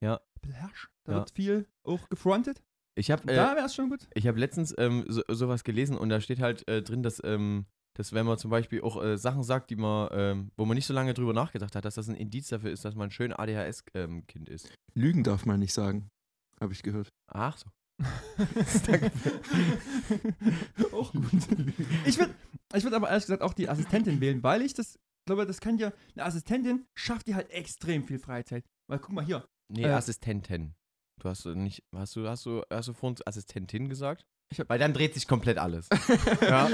Ja. ein bisschen herrsch. Da Ja. wird viel auch gefrontet. Ich habe da äh, wäre es schon gut. ich hab letztens ähm, so, sowas gelesen und da steht halt äh, drin, dass, ähm, dass wenn man zum Beispiel auch äh, Sachen sagt, die man, ähm, wo man nicht so lange drüber nachgedacht hat, dass das ein Indiz dafür ist, dass man ein schön ADHS-Kind ist. Lügen darf man nicht sagen, habe ich gehört. Ach so. auch gut. Ich würde ich würd aber ehrlich gesagt auch die Assistentin wählen, weil ich das glaube, das kann ja, eine Assistentin schafft dir halt extrem viel Freizeit. Weil guck mal hier, Nee, Äh, Assistenten. Du hast äh, nicht, hast du, hast du, hast du vorhin Assistentin gesagt? Weil dann dreht sich komplett alles. ja.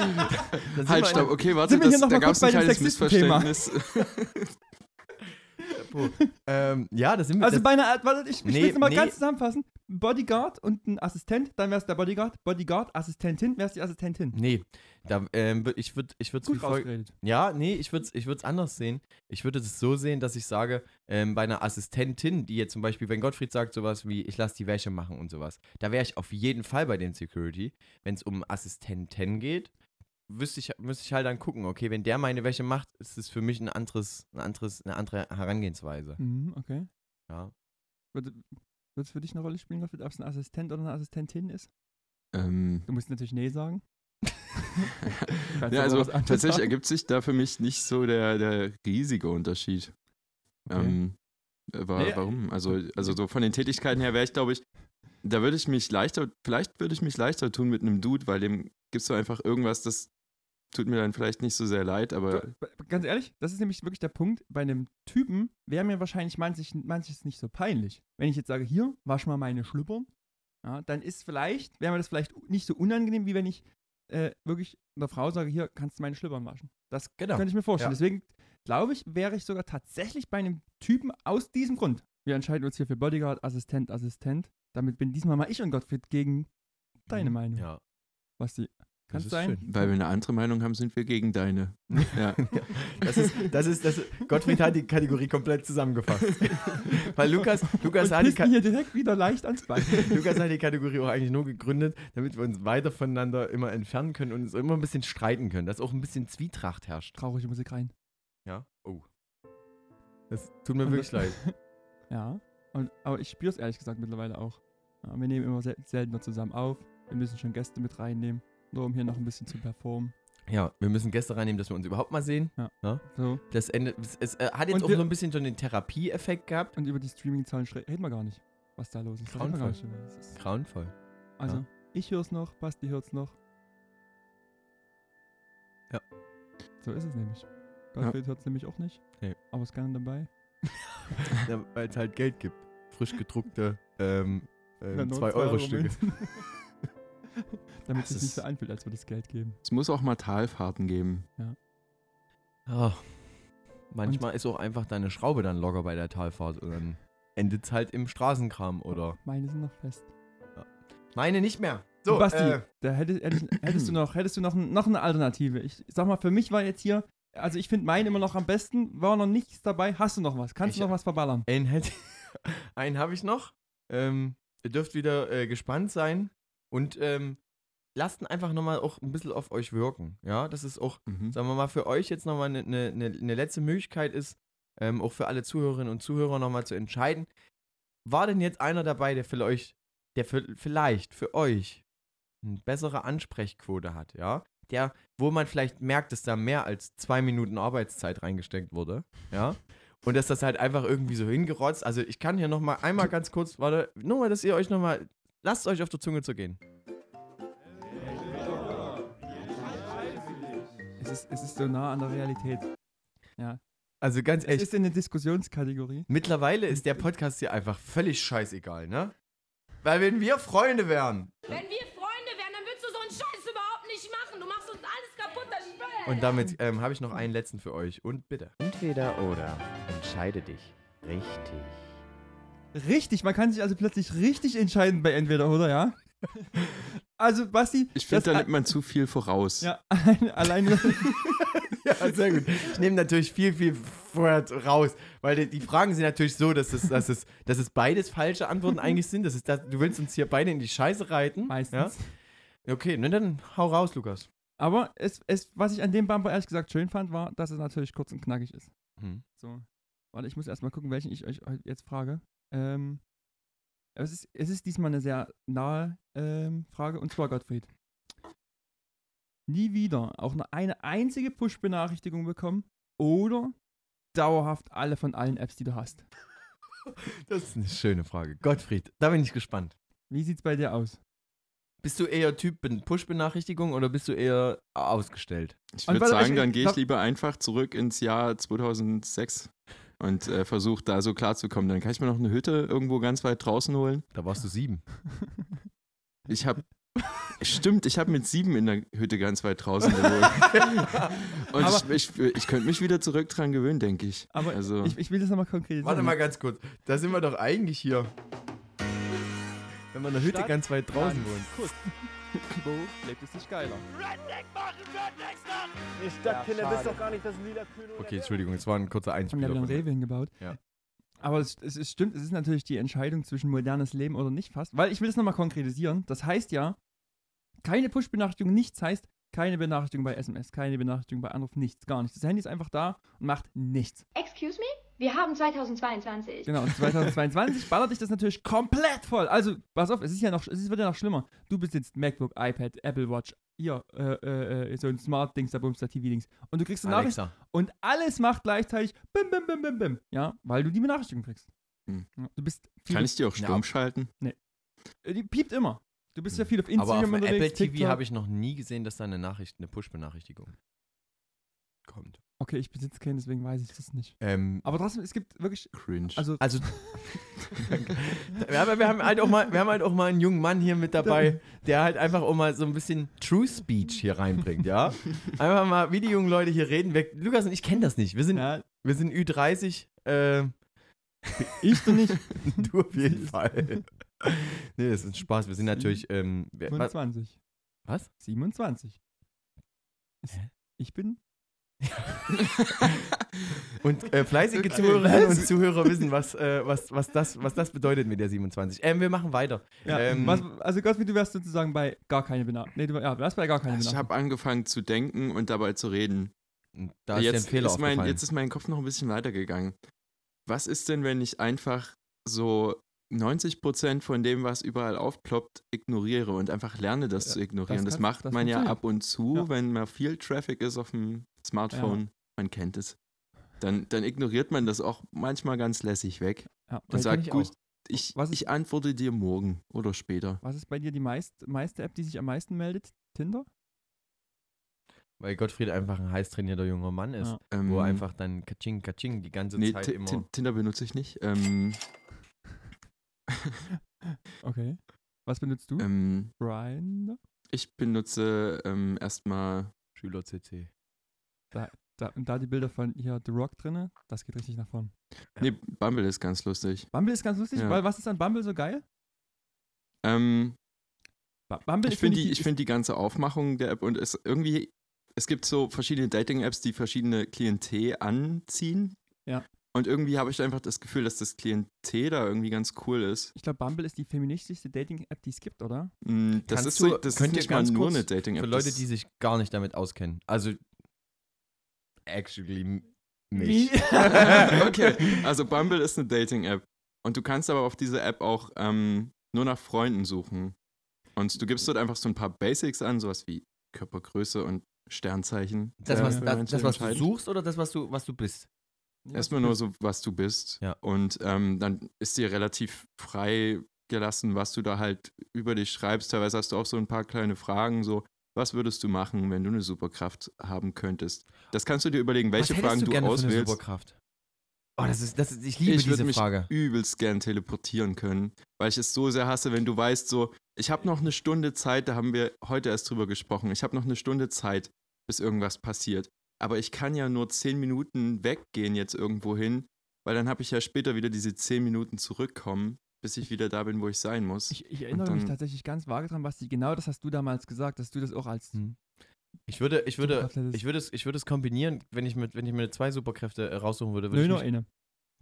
Halt, stopp, okay, warte, das, da gab es ein kleines Sexisten-Thema? Missverständnis. ähm, ja, das sind wir. Also das, bei einer, warte, ich, ich Nee, will es mal nee. ganz zusammenfassen. Bodyguard und ein Assistent, dann wäre es der Bodyguard. Bodyguard, Assistentin, wäre es die Assistentin. nee, da, ähm, ich würde ich würd's wie Gut folgt-. Ja, nee, ich würde es ich würd's anders sehen. Ich würde es so sehen, dass ich sage, ähm, bei einer Assistentin, die jetzt zum Beispiel, wenn Gottfried sagt sowas wie, ich lasse die Wäsche machen und sowas, da wäre ich auf jeden Fall bei den Security. Wenn es um Assistenten geht, wüsste ich, müsste ich halt dann gucken, okay, wenn der meine Wäsche macht, ist es für mich ein anderes, ein anderes, eine andere Herangehensweise. Mhm, okay. Ja. Würde es für dich eine Rolle spielen, ob es ein Assistent oder eine Assistentin ist? ähm, Du musst natürlich Nee sagen. Ja, also tatsächlich sagen. ergibt sich da für mich nicht so der, der riesige Unterschied. Okay. Ähm, äh, wa Nee, warum? Also, also so von den Tätigkeiten her wäre ich, glaube ich, da würde ich mich leichter, vielleicht würde ich mich leichter tun mit einem Dude, weil dem gibst du einfach irgendwas, das tut mir dann vielleicht nicht so sehr leid, aber ganz ehrlich, das ist nämlich wirklich der Punkt. Bei einem Typen wäre mir wahrscheinlich manches, manches nicht so peinlich. Wenn ich jetzt sage, hier, wasch mal meine Schlüppern, ja, dann ist vielleicht, wäre mir das vielleicht nicht so unangenehm, wie wenn ich äh, wirklich einer Frau sage, hier, kannst du meine Schlüppern waschen. Das Genau. könnte ich mir vorstellen. Ja. Deswegen glaube ich, wäre ich sogar tatsächlich bei einem Typen aus diesem Grund. Wir entscheiden uns hier für Bodyguard, Assistent, Assistent. Damit bin diesmal mal ich und Gottfried gegen deine Meinung. Ja. Basti, kann sein? schön. Weil wir eine andere Meinung haben, sind wir gegen deine. Ja. Das ist, das ist, das ist, Gottfried hat die Kategorie komplett zusammengefasst. Weil Lukas, Lukas, Und hat die, hier direkt wieder leicht ans Bein. Lukas hat die Kategorie auch eigentlich nur gegründet, damit wir uns weiter voneinander immer entfernen können und uns immer ein bisschen streiten können, dass auch ein bisschen Zwietracht herrscht. Traurige Musik rein. Ja? Oh. Das tut mir Und wirklich das- leid. Ja. Und, aber ich spüre es ehrlich gesagt mittlerweile auch. Ja, wir nehmen immer sel seltener zusammen auf. Wir müssen schon Gäste mit reinnehmen, nur um hier noch ein bisschen zu performen. Ja, wir müssen Gäste reinnehmen, dass wir uns überhaupt mal sehen. So. Das Ende, es, es äh, hat jetzt Und auch wir- so ein bisschen schon den Therapieeffekt gehabt. Und über die Streaming-Zahlen reden wir gar nicht, was da los ist. Nicht Grauenvoll. ist- Grauenvoll. Also, Ja. ich höre es noch, Basti hört es noch. Ja. So ist es nämlich. Gottfried hört es nämlich auch nicht. Nee. Aber ist gerne dabei. Ja, Weil es halt Geld gibt. Frisch gedruckte ähm, Ja, ähm, nur 2-Euro-Stücke. Münzen. Damit es sich nicht so anfühlt, als würde es Geld geben. Es muss auch mal Talfahrten geben. Ah, manchmal ist auch einfach deine Schraube dann locker bei der Talfahrt und dann endet es halt im Straßenkram oder. Meine sind noch fest. Meine nicht mehr. So, Basti, äh, da hätte, hättest, hättest du noch, hättest du noch, noch eine Alternative. Ich sag mal, für mich war jetzt hier, also ich finde meinen immer noch am besten, war noch nichts dabei. Hast du noch was? Kannst Ich- du noch was verballern? einen, einen habe ich noch. Ähm, ihr dürft wieder äh, gespannt sein und ähm, lasst ihn einfach nochmal auch ein bisschen auf euch wirken. Ja, das ist auch Mhm. sagen wir mal, für euch jetzt nochmal eine ne, ne, ne letzte Möglichkeit ist, ähm, auch für alle Zuhörerinnen und Zuhörer nochmal zu entscheiden, war denn jetzt einer dabei, der für euch, der für, vielleicht für euch eine bessere Ansprechquote hat, ja? Der, wo man vielleicht merkt, dass da mehr als zwei Minuten Arbeitszeit reingesteckt wurde, ja? Und dass das halt einfach irgendwie so hingerotzt. Also ich kann hier nochmal einmal ganz kurz, warte, nur mal, dass ihr euch nochmal, lasst euch auf der Zunge zu gehen. Es ist, es ist so nah an der Realität. Also ganz Es echt. ist in der Diskussionskategorie. Mittlerweile ist der Podcast hier einfach völlig scheißegal, ne? Weil wenn wir Freunde wären Wenn wir Freunde wären, dann würdest du so einen Scheiß überhaupt nicht machen. Du machst uns alles kaputt, das Spiel. und damit ähm, habe ich noch einen letzten für euch. Und bitte. Entweder oder. Entscheide dich. Richtig. Richtig, man kann sich also plötzlich richtig entscheiden bei entweder oder, ja? Also, Basti, Ich finde, da nimmt man zu viel voraus. ja, alleine, Ja, sehr gut. Ich nehme natürlich viel, viel vorher raus, weil die, die Fragen sind natürlich so, dass es, dass es, dass es beides falsche Antworten eigentlich sind. Das ist das, du willst uns hier beide in die Scheiße reiten. meistens. Ja? Okay, ne, dann hau raus, Lukas. Aber es, es, was ich an dem Bumper ehrlich gesagt schön fand, war, dass es natürlich kurz und knackig ist. Hm. So. Warte, ich muss erstmal gucken, welchen ich euch jetzt frage. Ähm, es, ist, es ist diesmal eine sehr nahe ähm, Frage, und zwar Gottfried. Nie wieder auch nur eine einzige Push-Benachrichtigung bekommen oder dauerhaft alle von allen Apps, die du hast. Das ist eine schöne Frage. Gottfried, da bin ich gespannt. Wie sieht's bei dir aus? Bist du eher Typ Ben- Push-Benachrichtigung oder bist du eher ausgestellt? Ich würde sagen, ich- dann gehe ich lieber einfach zurück ins Jahr 2006 und äh, versuche da so klarzukommen. Dann kann ich mir noch eine Hütte irgendwo ganz weit draußen holen. Da warst du sieben. Ich habe, stimmt, ich habe mit sieben in der Hütte ganz weit draußen gewohnt. Und Aber- ich, ich, ich könnte mich wieder zurück dran gewöhnen, denke ich. Aber Also- ich, ich will das nochmal konkretisieren. Warte mal ganz kurz. Da sind wir doch eigentlich hier. Wenn man in der Hütte Stadt, ganz weit draußen Land, wohnt. Wo lebt es sich geiler? Ihr Stadtkinder wisst doch gar nicht, dass lila Kühne Okay, Entschuldigung, es war ein kurzer Haben ja Einspieler. ein von mir. Rewe hingebaut. Ja. Aber es, es, es stimmt, es ist natürlich die Entscheidung zwischen modernes Leben oder nicht fast. Weil ich will das nochmal konkretisieren. Das heißt ja, keine Push-Benachrichtigung, nichts heißt keine Benachrichtigung bei SMS, keine Benachrichtigung bei Anruf, nichts, gar nichts. Das Handy ist einfach da und macht nichts. Excuse me? Wir haben 2022. Genau, und 2022 ballert dich das natürlich komplett voll. Also, pass auf, es ist ja noch, es wird ja noch schlimmer. Du besitzt MacBook, iPad, Apple Watch, hier, äh, äh, äh, so ein Smart-Dings, da Bums, da TV-Dings. Und du kriegst eine Nachricht und alles macht gleichzeitig bim, bim, bim, bim, bim. Ja, weil du die Benachrichtigung kriegst. Hm. Ja, du bist viel Kann ich die auch Ja. stumm schalten? Äh, Die piept immer. Du bist ja viel auf Aber auf Instagram unterwegs. Apple TV habe ich noch nie gesehen, dass da eine Nachricht, eine Push-Benachrichtigung kommt. Okay, ich besitze keinen, deswegen weiß ich das nicht. Ähm, Aber trotzdem, es gibt wirklich, Cringe. also also, ja, aber wir haben halt auch mal, wir haben halt auch mal einen jungen Mann hier mit dabei, der halt einfach auch mal so ein bisschen True Speech hier reinbringt, ja? Einfach mal, wie die jungen Leute hier reden. Wir, Lukas und ich kennen das nicht. Wir sind, ja, wir sind Ü30, äh, ich bin nicht. du auf jeden Fall. nee, das ist ein Spaß. Wir sind natürlich. Ähm, wer- wa- 27. was? 27. Ist, ich bin. Und äh, fleißige. Zuhörerinnen und? Zuhörer wissen, was, äh, was, was, das, was das bedeutet mit der 27. Ähm, wir machen weiter. Ja, ähm, was, also Gottfried, du wärst sozusagen bei gar keine Benachrichtigung. Nee, du, ja, wärst bei gar keine Ich habe angefangen zu denken und dabei zu reden. da ist dir ein jetzt, Fehler ist mein, jetzt ist mein Kopf noch ein bisschen weitergegangen. Was ist denn, wenn ich einfach so 90% von dem, was überall aufploppt, ignoriere und einfach lerne, das Ja, zu ignorieren? das Das, macht das man ja ab und zu, Ja. wenn mal viel Traffic ist auf dem Smartphone. Man kennt es. Dann, dann ignoriert man das auch manchmal ganz lässig weg Ja, und sagt, ich gut, auch. ich, Was ist- ich antworte dir morgen oder später. Was ist bei dir die meist, meiste App, die sich am meisten meldet? Tinder? Weil Gottfried einfach ein heiß trainierter junger Mann ist, Ja. wo Ähm, einfach dann Kaching, Kaching die ganze Nee, Zeit immer. Ti- Tinder benutze ich nicht. Ähm, Okay. Was benutzt du? ähm, Brian? ich benutze ähm, erstmal Schüler CC. Da, und da die Bilder von hier The Rock drinne, das geht richtig nach vorn. Nee, Bumble ist ganz lustig. Bumble ist ganz lustig, Ja. weil was ist an Bumble so geil? Ähm, Bu- Bumble ich finde die, ich find die ganze Aufmachung der App und es irgendwie, es gibt so verschiedene Dating-Apps, die verschiedene Klientel anziehen. Ja. Und irgendwie habe ich einfach das Gefühl, dass das Klientel da irgendwie ganz cool ist. Ich glaube, Bumble ist die feministischste Dating-App, die es gibt, oder? Mm, Das Kannst ist, so, du- das ist könnt ihr nicht mal ganz nur eine Dating-App. Für Leute, die sich gar nicht damit auskennen. Also, actually, mich. okay, also Bumble ist eine Dating-App. Und du kannst aber auf dieser App auch ähm, nur nach Freunden suchen. Und du gibst dort einfach so ein paar Basics an, sowas wie Körpergröße und Sternzeichen. Das, was, das, das, was du suchst oder das, was du, was du bist? Erstmal nur so, was du bist. Ja. Und ähm, dann ist dir relativ frei gelassen, was du da halt über dich schreibst. Teilweise hast du auch so ein paar kleine Fragen, so, was würdest du machen, wenn du eine Superkraft haben könntest? Das kannst du dir überlegen, welche Fragen du du, gerne für eine auswählst. Superkraft? Oh, das ist, das ist, ich liebe ich würde diese mich Frage. übelst gern teleportieren können, weil ich es so sehr hasse, wenn du weißt, so, ich habe noch eine Stunde Zeit, da haben wir heute erst drüber gesprochen, ich habe noch eine Stunde Zeit, bis irgendwas passiert. Aber ich kann ja nur zehn Minuten weggehen jetzt irgendwo hin, weil dann habe ich ja später wieder diese zehn Minuten zurückkommen, bis ich wieder da bin, wo ich sein muss. Ich, ich erinnere Und mich dann- tatsächlich ganz vage dran, Basti. Genau das hast du damals gesagt, dass du das auch als. Hm. Ich würde, ich würde, ich würde es, ich würde es kombinieren, wenn ich mit, wenn ich mir zwei Superkräfte äh, raussuchen würde. würde Nö, ich nur eine.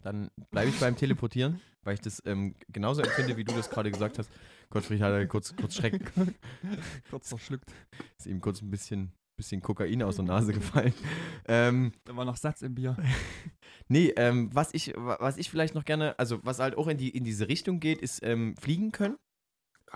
dann bleibe ich beim Teleportieren, weil ich das ähm, genauso empfinde, wie du das gerade gesagt hast. Gottfried hat kurz, kurz Schreck, Kurz verschluckt. ist ihm kurz ein bisschen, bisschen Kokain aus der Nase gefallen. Ähm, Da war noch Satz im Bier. nee, ähm, was ich, wa- was ich vielleicht noch gerne, also was halt auch in, die, in diese Richtung geht, ist ähm, fliegen können.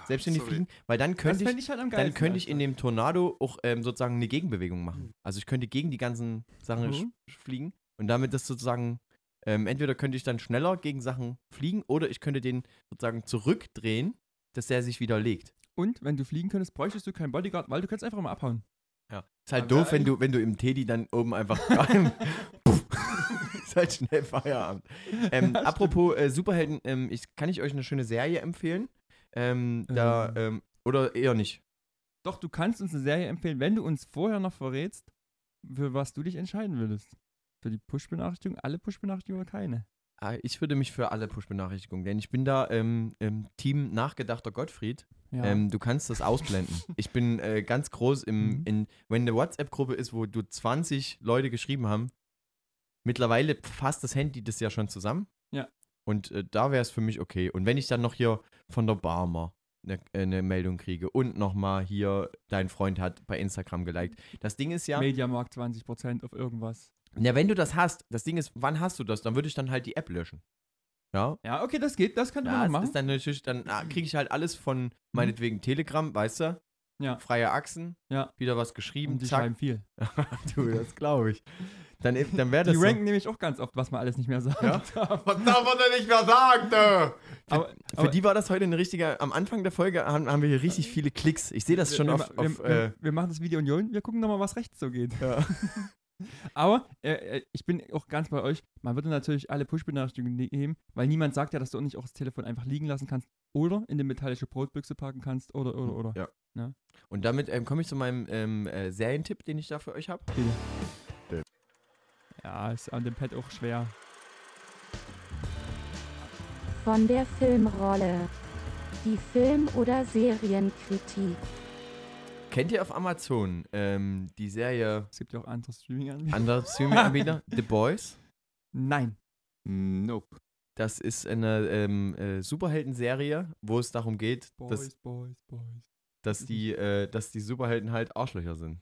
Selbstständig sorry. fliegen, weil dann könnte ich, ich halt am dann könnte ich in dem Tornado auch ähm, sozusagen eine Gegenbewegung machen. Also ich könnte gegen die ganzen Sachen Mhm. fliegen und damit das sozusagen, ähm, entweder könnte ich dann schneller gegen Sachen fliegen oder ich könnte den sozusagen zurückdrehen, dass der sich wieder legt. Und wenn du fliegen könntest, bräuchtest du keinen Bodyguard, weil du kannst einfach mal abhauen. Ja. Ist halt doof, wenn du, wenn du im Teddy dann oben einfach. Puff. ist halt schnell Feierabend. Ähm, apropos äh, Superhelden, ähm, ich, kann ich euch eine schöne Serie empfehlen? Ähm, da, Ähm. ähm, oder eher nicht. Doch, du kannst uns eine Serie empfehlen, wenn du uns vorher noch verrätst, für was du dich entscheiden würdest. Für die Push-Benachrichtigung, alle Push-Benachrichtigungen oder keine? Ich würde mich für alle Push-Benachrichtigungen, denn ich bin da ähm, im Team nachgedachter Gottfried. Ja. Ähm, du kannst das ausblenden. ich bin äh, ganz groß im, Mhm. in, wenn eine WhatsApp-Gruppe ist, wo du 20 Leute geschrieben haben, mittlerweile fasst das Handy das ja schon zusammen. Ja. Und äh, da wäre es für mich okay. Und wenn ich dann noch hier von der Barmer eine, äh, eine Meldung kriege und nochmal hier, dein Freund hat bei Instagram geliked. Das Ding ist ja, Mediamarkt 20% auf irgendwas. Ja, wenn du das hast, das Ding ist, wann hast du das? Dann würde ich dann halt die App löschen. Ja, Ja, okay, das geht, das könnte ja, man machen. ist dann natürlich, dann ah, kriege ich halt alles von meinetwegen Telegram, weißt du? Ja. Freie Achsen, Ja. wieder was geschrieben, Und die zack. schreiben viel. du, das glaube ich. Dann, dann wäre Die das so. ranken nämlich auch ganz oft, was man alles nicht mehr sagt. Ja? Was darf man denn nicht mehr sagen? Für, Aber, für aber die war das heute eine richtige, am Anfang der Folge haben, haben wir hier richtig viele Klicks. Ich sehe das schon wir, auf, wir, auf wir, äh, wir machen das Video Union, wir gucken nochmal, was rechts so geht. ja. Aber äh, äh, ich bin auch ganz bei euch. Man würde natürlich alle Push-Benachrichtigungen ne- nehmen, weil niemand sagt ja, dass du auch nicht auch das Telefon einfach liegen lassen kannst oder in eine metallische Brotbüchse packen kannst oder, oder, oder. Ja. Und damit ähm, komme ich zu meinem ähm, äh, Serientipp, den ich da für euch habe. Bitte. Ja, ist an dem Pad auch schwer. Von der Filmrolle. Die Film- oder Serienkritik. Kennt ihr auf Amazon ähm, die Serie Es gibt ja auch andere Streaming-Anbieter. andere Streaming-Anbieter? The Boys? Nein. Nope. Das ist eine ähm, äh, Superhelden-Serie, wo es darum geht, Boys, dass, Boys, Boys. dass, die, äh, dass die Superhelden halt Arschlöcher sind.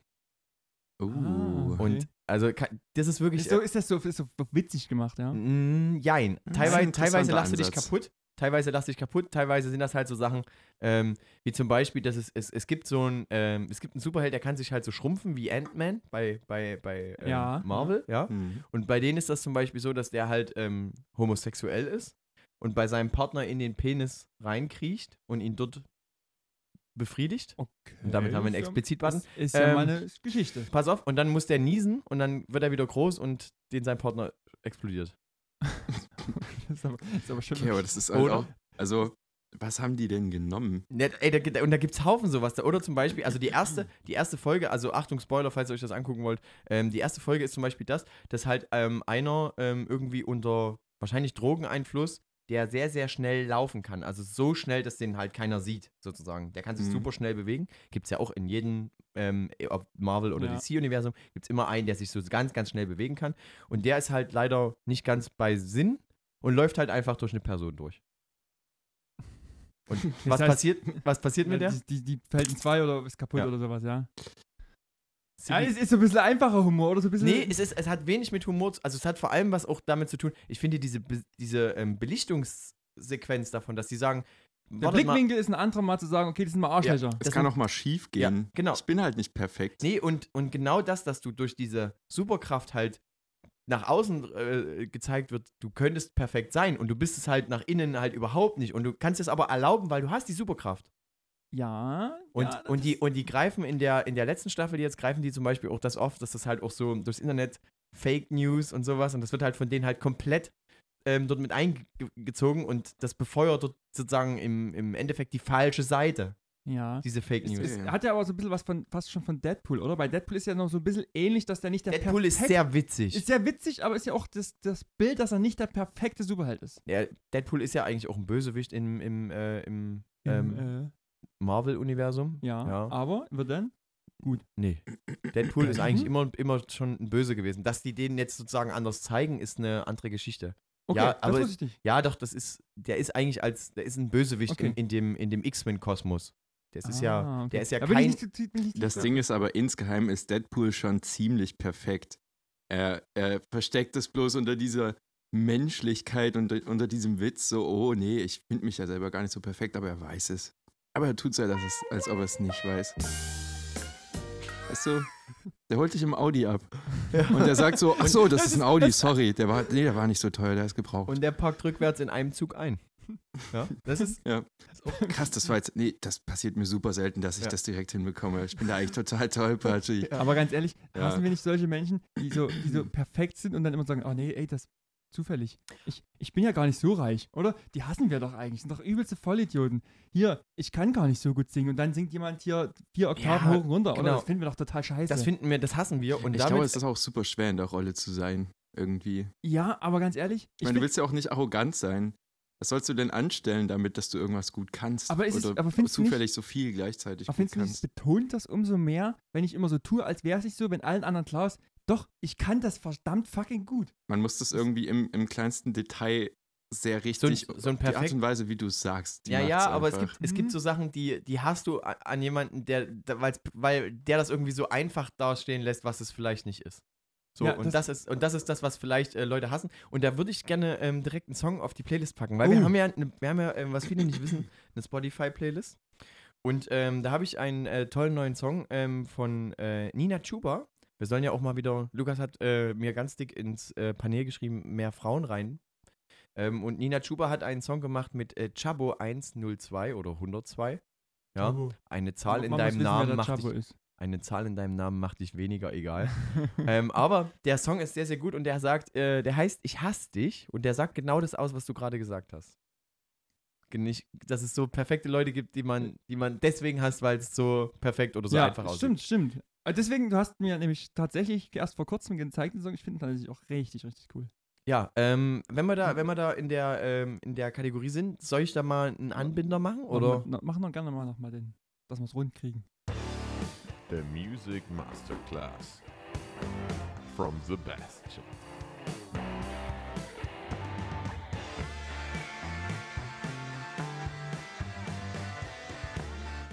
Uh. Ah, okay. Und also das ist wirklich. Ist, so, ist das so, ist so witzig gemacht, ja? Mm, jein. Ist Teilweise, teilweise lachst du dich kaputt. Teilweise lachst du dich kaputt. Teilweise sind das halt so Sachen, ähm, wie zum Beispiel, dass es, es, es gibt so ein, ähm, es gibt einen Superheld, der kann sich halt so schrumpfen wie Ant-Man bei, bei, bei ähm, Ja. Marvel, ja. Mhm. Und bei denen ist das zum Beispiel so, dass der halt ähm, homosexuell ist und bei seinem Partner in den Penis reinkriecht und ihn dort befriedigt. Okay. Und damit haben wir einen Ist ja- Explizit-Button. Das ist ja Ähm, mal eine Geschichte. Pass auf, und dann muss der niesen und dann wird er wieder groß und den sein Partner explodiert. das ist aber, das ist aber schon Okay, aber das ist halt Oder? auch. Also, was haben die denn genommen? Ja, ey, da, und da gibt es Haufen sowas. Da, oder zum Beispiel, also die erste, die erste Folge, also Achtung, Spoiler, falls ihr euch das angucken wollt. Ähm, die erste Folge ist zum Beispiel das, dass halt ähm, einer ähm, irgendwie unter wahrscheinlich Drogeneinfluss, der sehr, sehr schnell laufen kann. Also so schnell, dass den halt keiner sieht, sozusagen. Der kann sich Mhm. super schnell bewegen. Gibt es ja auch in jedem ähm, ob Marvel- oder Ja. DC-Universum, gibt es immer einen, der sich so ganz, ganz schnell bewegen kann. Und der ist halt leider nicht ganz bei Sinn und läuft halt einfach durch eine Person durch. Und was, heißt- passiert, was passiert mit Ja, der? Die, die, die fällt in zwei oder ist kaputt Ja. oder sowas, ja. Ja, es ist so ein bisschen einfacher Humor oder so ein bisschen. Nee, es, ist, es hat wenig mit Humor, zu, also es hat vor allem was auch damit zu tun, ich finde diese, diese ähm, Belichtungssequenz davon, dass sie sagen, der wartet mal, Blickwinkel ist ein anderer mal zu sagen, okay, das sind mal Arschlöcher. Es Das kann auch mal schief Ja, gehen. genau. Ich bin halt nicht perfekt. nee, und, und genau das, dass du durch diese Superkraft halt nach außen äh, gezeigt wird, du könntest perfekt sein und du bist es halt nach innen halt überhaupt nicht und du kannst es aber erlauben, weil du hast die Superkraft. Ja. Und, ja, und, die, und die greifen in der, in der letzten Staffel jetzt greifen die zum Beispiel auch das oft, dass das halt auch so durchs Internet Fake News und sowas und das wird halt von denen halt komplett ähm, dort mit eingezogen und das befeuert dort sozusagen im, im Endeffekt die falsche Seite, Ja. diese Fake Es, News. es hat ja aber so ein bisschen was von, fast schon von Deadpool, oder? Bei Deadpool ist ja noch so ein bisschen ähnlich, dass der nicht der Deadpool ist perfekt- sehr witzig. Ist sehr witzig, aber ist ja auch das, das Bild, dass er nicht der perfekte Superheld ist. ja, Deadpool ist ja eigentlich auch ein Bösewicht im, im, äh, im ähm, Im, äh, Marvel-Universum. ja, ja. aber wird dann? Nee. Deadpool ist eigentlich immer, immer schon ein Böse gewesen. Dass die den jetzt sozusagen anders zeigen, ist eine andere Geschichte. Okay, Ja, das aber wusste ich nicht. Ja, doch, das ist, der ist eigentlich als, der ist ein Bösewicht Okay. in, in dem, in dem X-Men-Kosmos. Das ist ja, Ah, okay. der ist ja Da kein, nicht, nicht Das Ding ist aber, insgeheim ist Deadpool schon ziemlich perfekt. Er, er versteckt es bloß unter dieser Menschlichkeit und unter diesem Witz, so, oh nee, ich finde mich ja selber gar nicht so perfekt, aber er weiß es. Aber er tut so, dass es, als ob er es nicht weiß. Weißt du, der holt dich im Audi ab. Und der sagt so, ach so, das ist ein Audi, sorry. Der war, nee, der war nicht so teuer, der ist gebraucht. und der parkt rückwärts in einem Zug ein. Ja, das ist, Ja. Krass, das war jetzt, nee, das passiert mir super selten, dass ich Ja. das direkt hinbekomme. Ich bin da eigentlich total tollpatschig. Aber ganz ehrlich, Ja. hassen wir nicht solche Menschen, die so, die so perfekt sind und dann immer sagen, oh nee, ey, das ist zufällig. Ich, ich bin ja gar nicht so reich, oder? Die hassen wir doch eigentlich. Sind doch übelste Vollidioten. Hier, ich kann gar nicht so gut singen und dann singt jemand hier vier Oktaven Ja, hoch und runter, oder? genau. Das finden wir doch total scheiße. das finden wir, das hassen wir. Und ich glaube, es ist auch super schwer in der Rolle zu sein, irgendwie. ja, aber ganz ehrlich, Ich meine, du willst ja auch nicht arrogant sein. Was sollst du denn anstellen damit, dass du irgendwas gut kannst? Aber ist es- Oder aber zufällig so viel gleichzeitig Aber gut findest du nicht, es kannst? betont das umso mehr, wenn ich immer so tue, als wäre es nicht so, wenn allen anderen klar ist, doch, ich kann das verdammt fucking gut. Man muss das irgendwie im, im kleinsten Detail sehr richtig, so ein die Art perfekt- und Weise, wie du es sagst. die ja, ja, aber es gibt, es gibt so Sachen, die, die hast du an jemanden, der, der weil's- weil der das irgendwie so einfach dastehen lässt, was es vielleicht nicht ist. So, Ja, und, das- das, ist, und das ist das, was vielleicht äh, Leute hassen. Und da würde ich gerne ähm, direkt einen Song auf die Playlist packen, weil wir Oh. haben ja, ne, wir haben ja ähm, was viele nicht wissen, eine Spotify-Playlist. Und ähm, da habe ich einen äh, tollen neuen Song ähm, von äh, Nina Chuba. Wir sollen ja auch mal wieder, Lukas hat äh, mir ganz dick ins äh, Panel geschrieben, mehr Frauen rein. Ähm, und Nina Chuba hat einen Song gemacht mit äh, Chabo 102 oder 102. Ja, Chabo. eine Zahl in deinem wissen, Namen macht dich, ist. Eine Zahl in deinem Namen macht dich weniger egal. ähm, aber der Song ist sehr, sehr gut und der sagt, äh, der heißt Ich hasse dich und der sagt genau das aus, was du gerade gesagt hast. Nicht, dass es so perfekte Leute gibt, die man, die man deswegen hasst, weil es so perfekt oder so ja, einfach aussieht. stimmt, stimmt. Äh, Deswegen, du hast mir nämlich tatsächlich erst vor kurzem gezeigt, den Song. Ich finde ihn tatsächlich auch richtig, richtig cool. Ja, ähm, wenn wir da, wenn wir da in der, ähm, in der Kategorie sind, soll ich da mal einen Anbinder machen? Oder? Mach, noch gerne mal noch mal den, dass wir es rund kriegen. The Music Masterclass from the Bastion.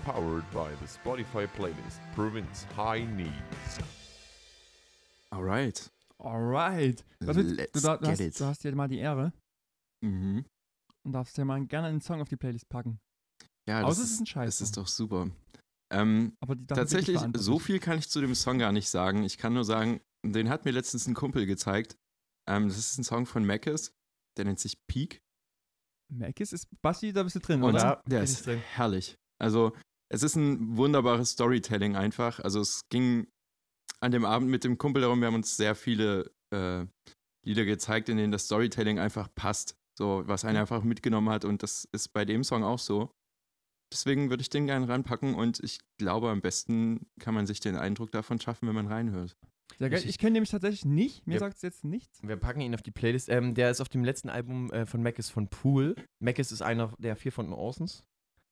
Powered by the Spotify playlist Province High Needs. Alright. Alright. Also, du, Let's da, du, get hast, it. du hast ja mal die Ehre Mhm. und darfst ja mal gerne einen Song auf die Playlist packen. Ja, Außer das es ist ein Das Scheiß. ist doch super. Ähm, tatsächlich, so viel kann ich zu dem Song gar nicht sagen. Ich kann nur sagen, den hat mir letztens ein Kumpel gezeigt. Ähm, das ist ein Song von Mackes, der nennt sich Peak. Mackis ist Basti, da bist du drin, Und oder? der ist drin. herrlich. Also, es ist ein wunderbares Storytelling einfach. Also, es ging an dem Abend mit dem Kumpel darum, wir haben uns sehr viele äh, Lieder gezeigt, in denen das Storytelling einfach passt. So, was einen einfach mitgenommen hat. Und das ist bei dem Song auch so. Deswegen würde ich den gerne ranpacken und ich glaube, am besten kann man sich den Eindruck davon schaffen, wenn man reinhört. Sehr geil. Ich- Ich kenne nämlich tatsächlich nicht. Mir Ja. sagt es jetzt nichts. Wir packen ihn auf die Playlist. Ähm, der ist auf dem letzten Album äh, von Mackes von Pool. Mackes ist einer der vier von den Orsons.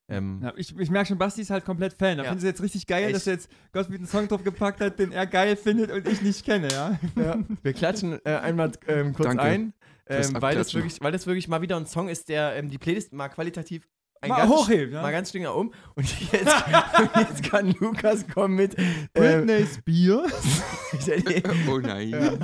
Ähm, Ja, ich, ich merke schon, Basti ist halt komplett Fan. Da Ja. finde ich es jetzt richtig geil, Echt? dass er jetzt Gottfried einen Song drauf gepackt hat, den er geil findet und ich nicht kenne, ja. Ja, wir klatschen äh, einmal ähm, kurz Danke ein, ähm, weil, das wirklich, weil das wirklich mal wieder ein Song ist, der ähm, die Playlist mal qualitativ ein Mal ganz, hochhebt, ja. mal ganz nach oben. Und jetzt, und jetzt kann Lukas kommen mit äh, Britney Spears. Oh nein. Ja. Ja.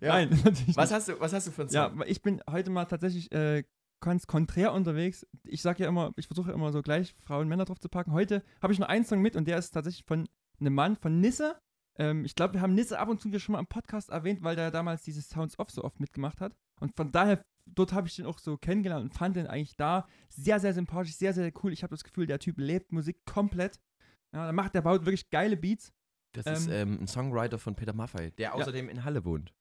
Nein, natürlich was, nicht. hast du, was hast du für Ja, Song? weil ich bin heute mal tatsächlich äh, ganz konträr unterwegs. Ich sage ja immer, ich versuche immer so gleich Frauen und Männer drauf zu packen. Heute habe ich nur einen Song mit und der ist tatsächlich von einem Mann, von Nisse. Ähm, ich glaube, wir haben Nisse ab und zu hier schon mal im Podcast erwähnt, weil der damals dieses Sounds Off so oft mitgemacht hat. Und von daher, dort habe ich den auch so kennengelernt und fand den eigentlich da sehr, sehr sympathisch, sehr, sehr cool. Ich habe das Gefühl, der Typ lebt Musik komplett. Ja, der macht, der baut wirklich geile Beats. Das ist ähm, ähm, ein Songwriter von Peter Maffay, der außerdem in Halle wohnt.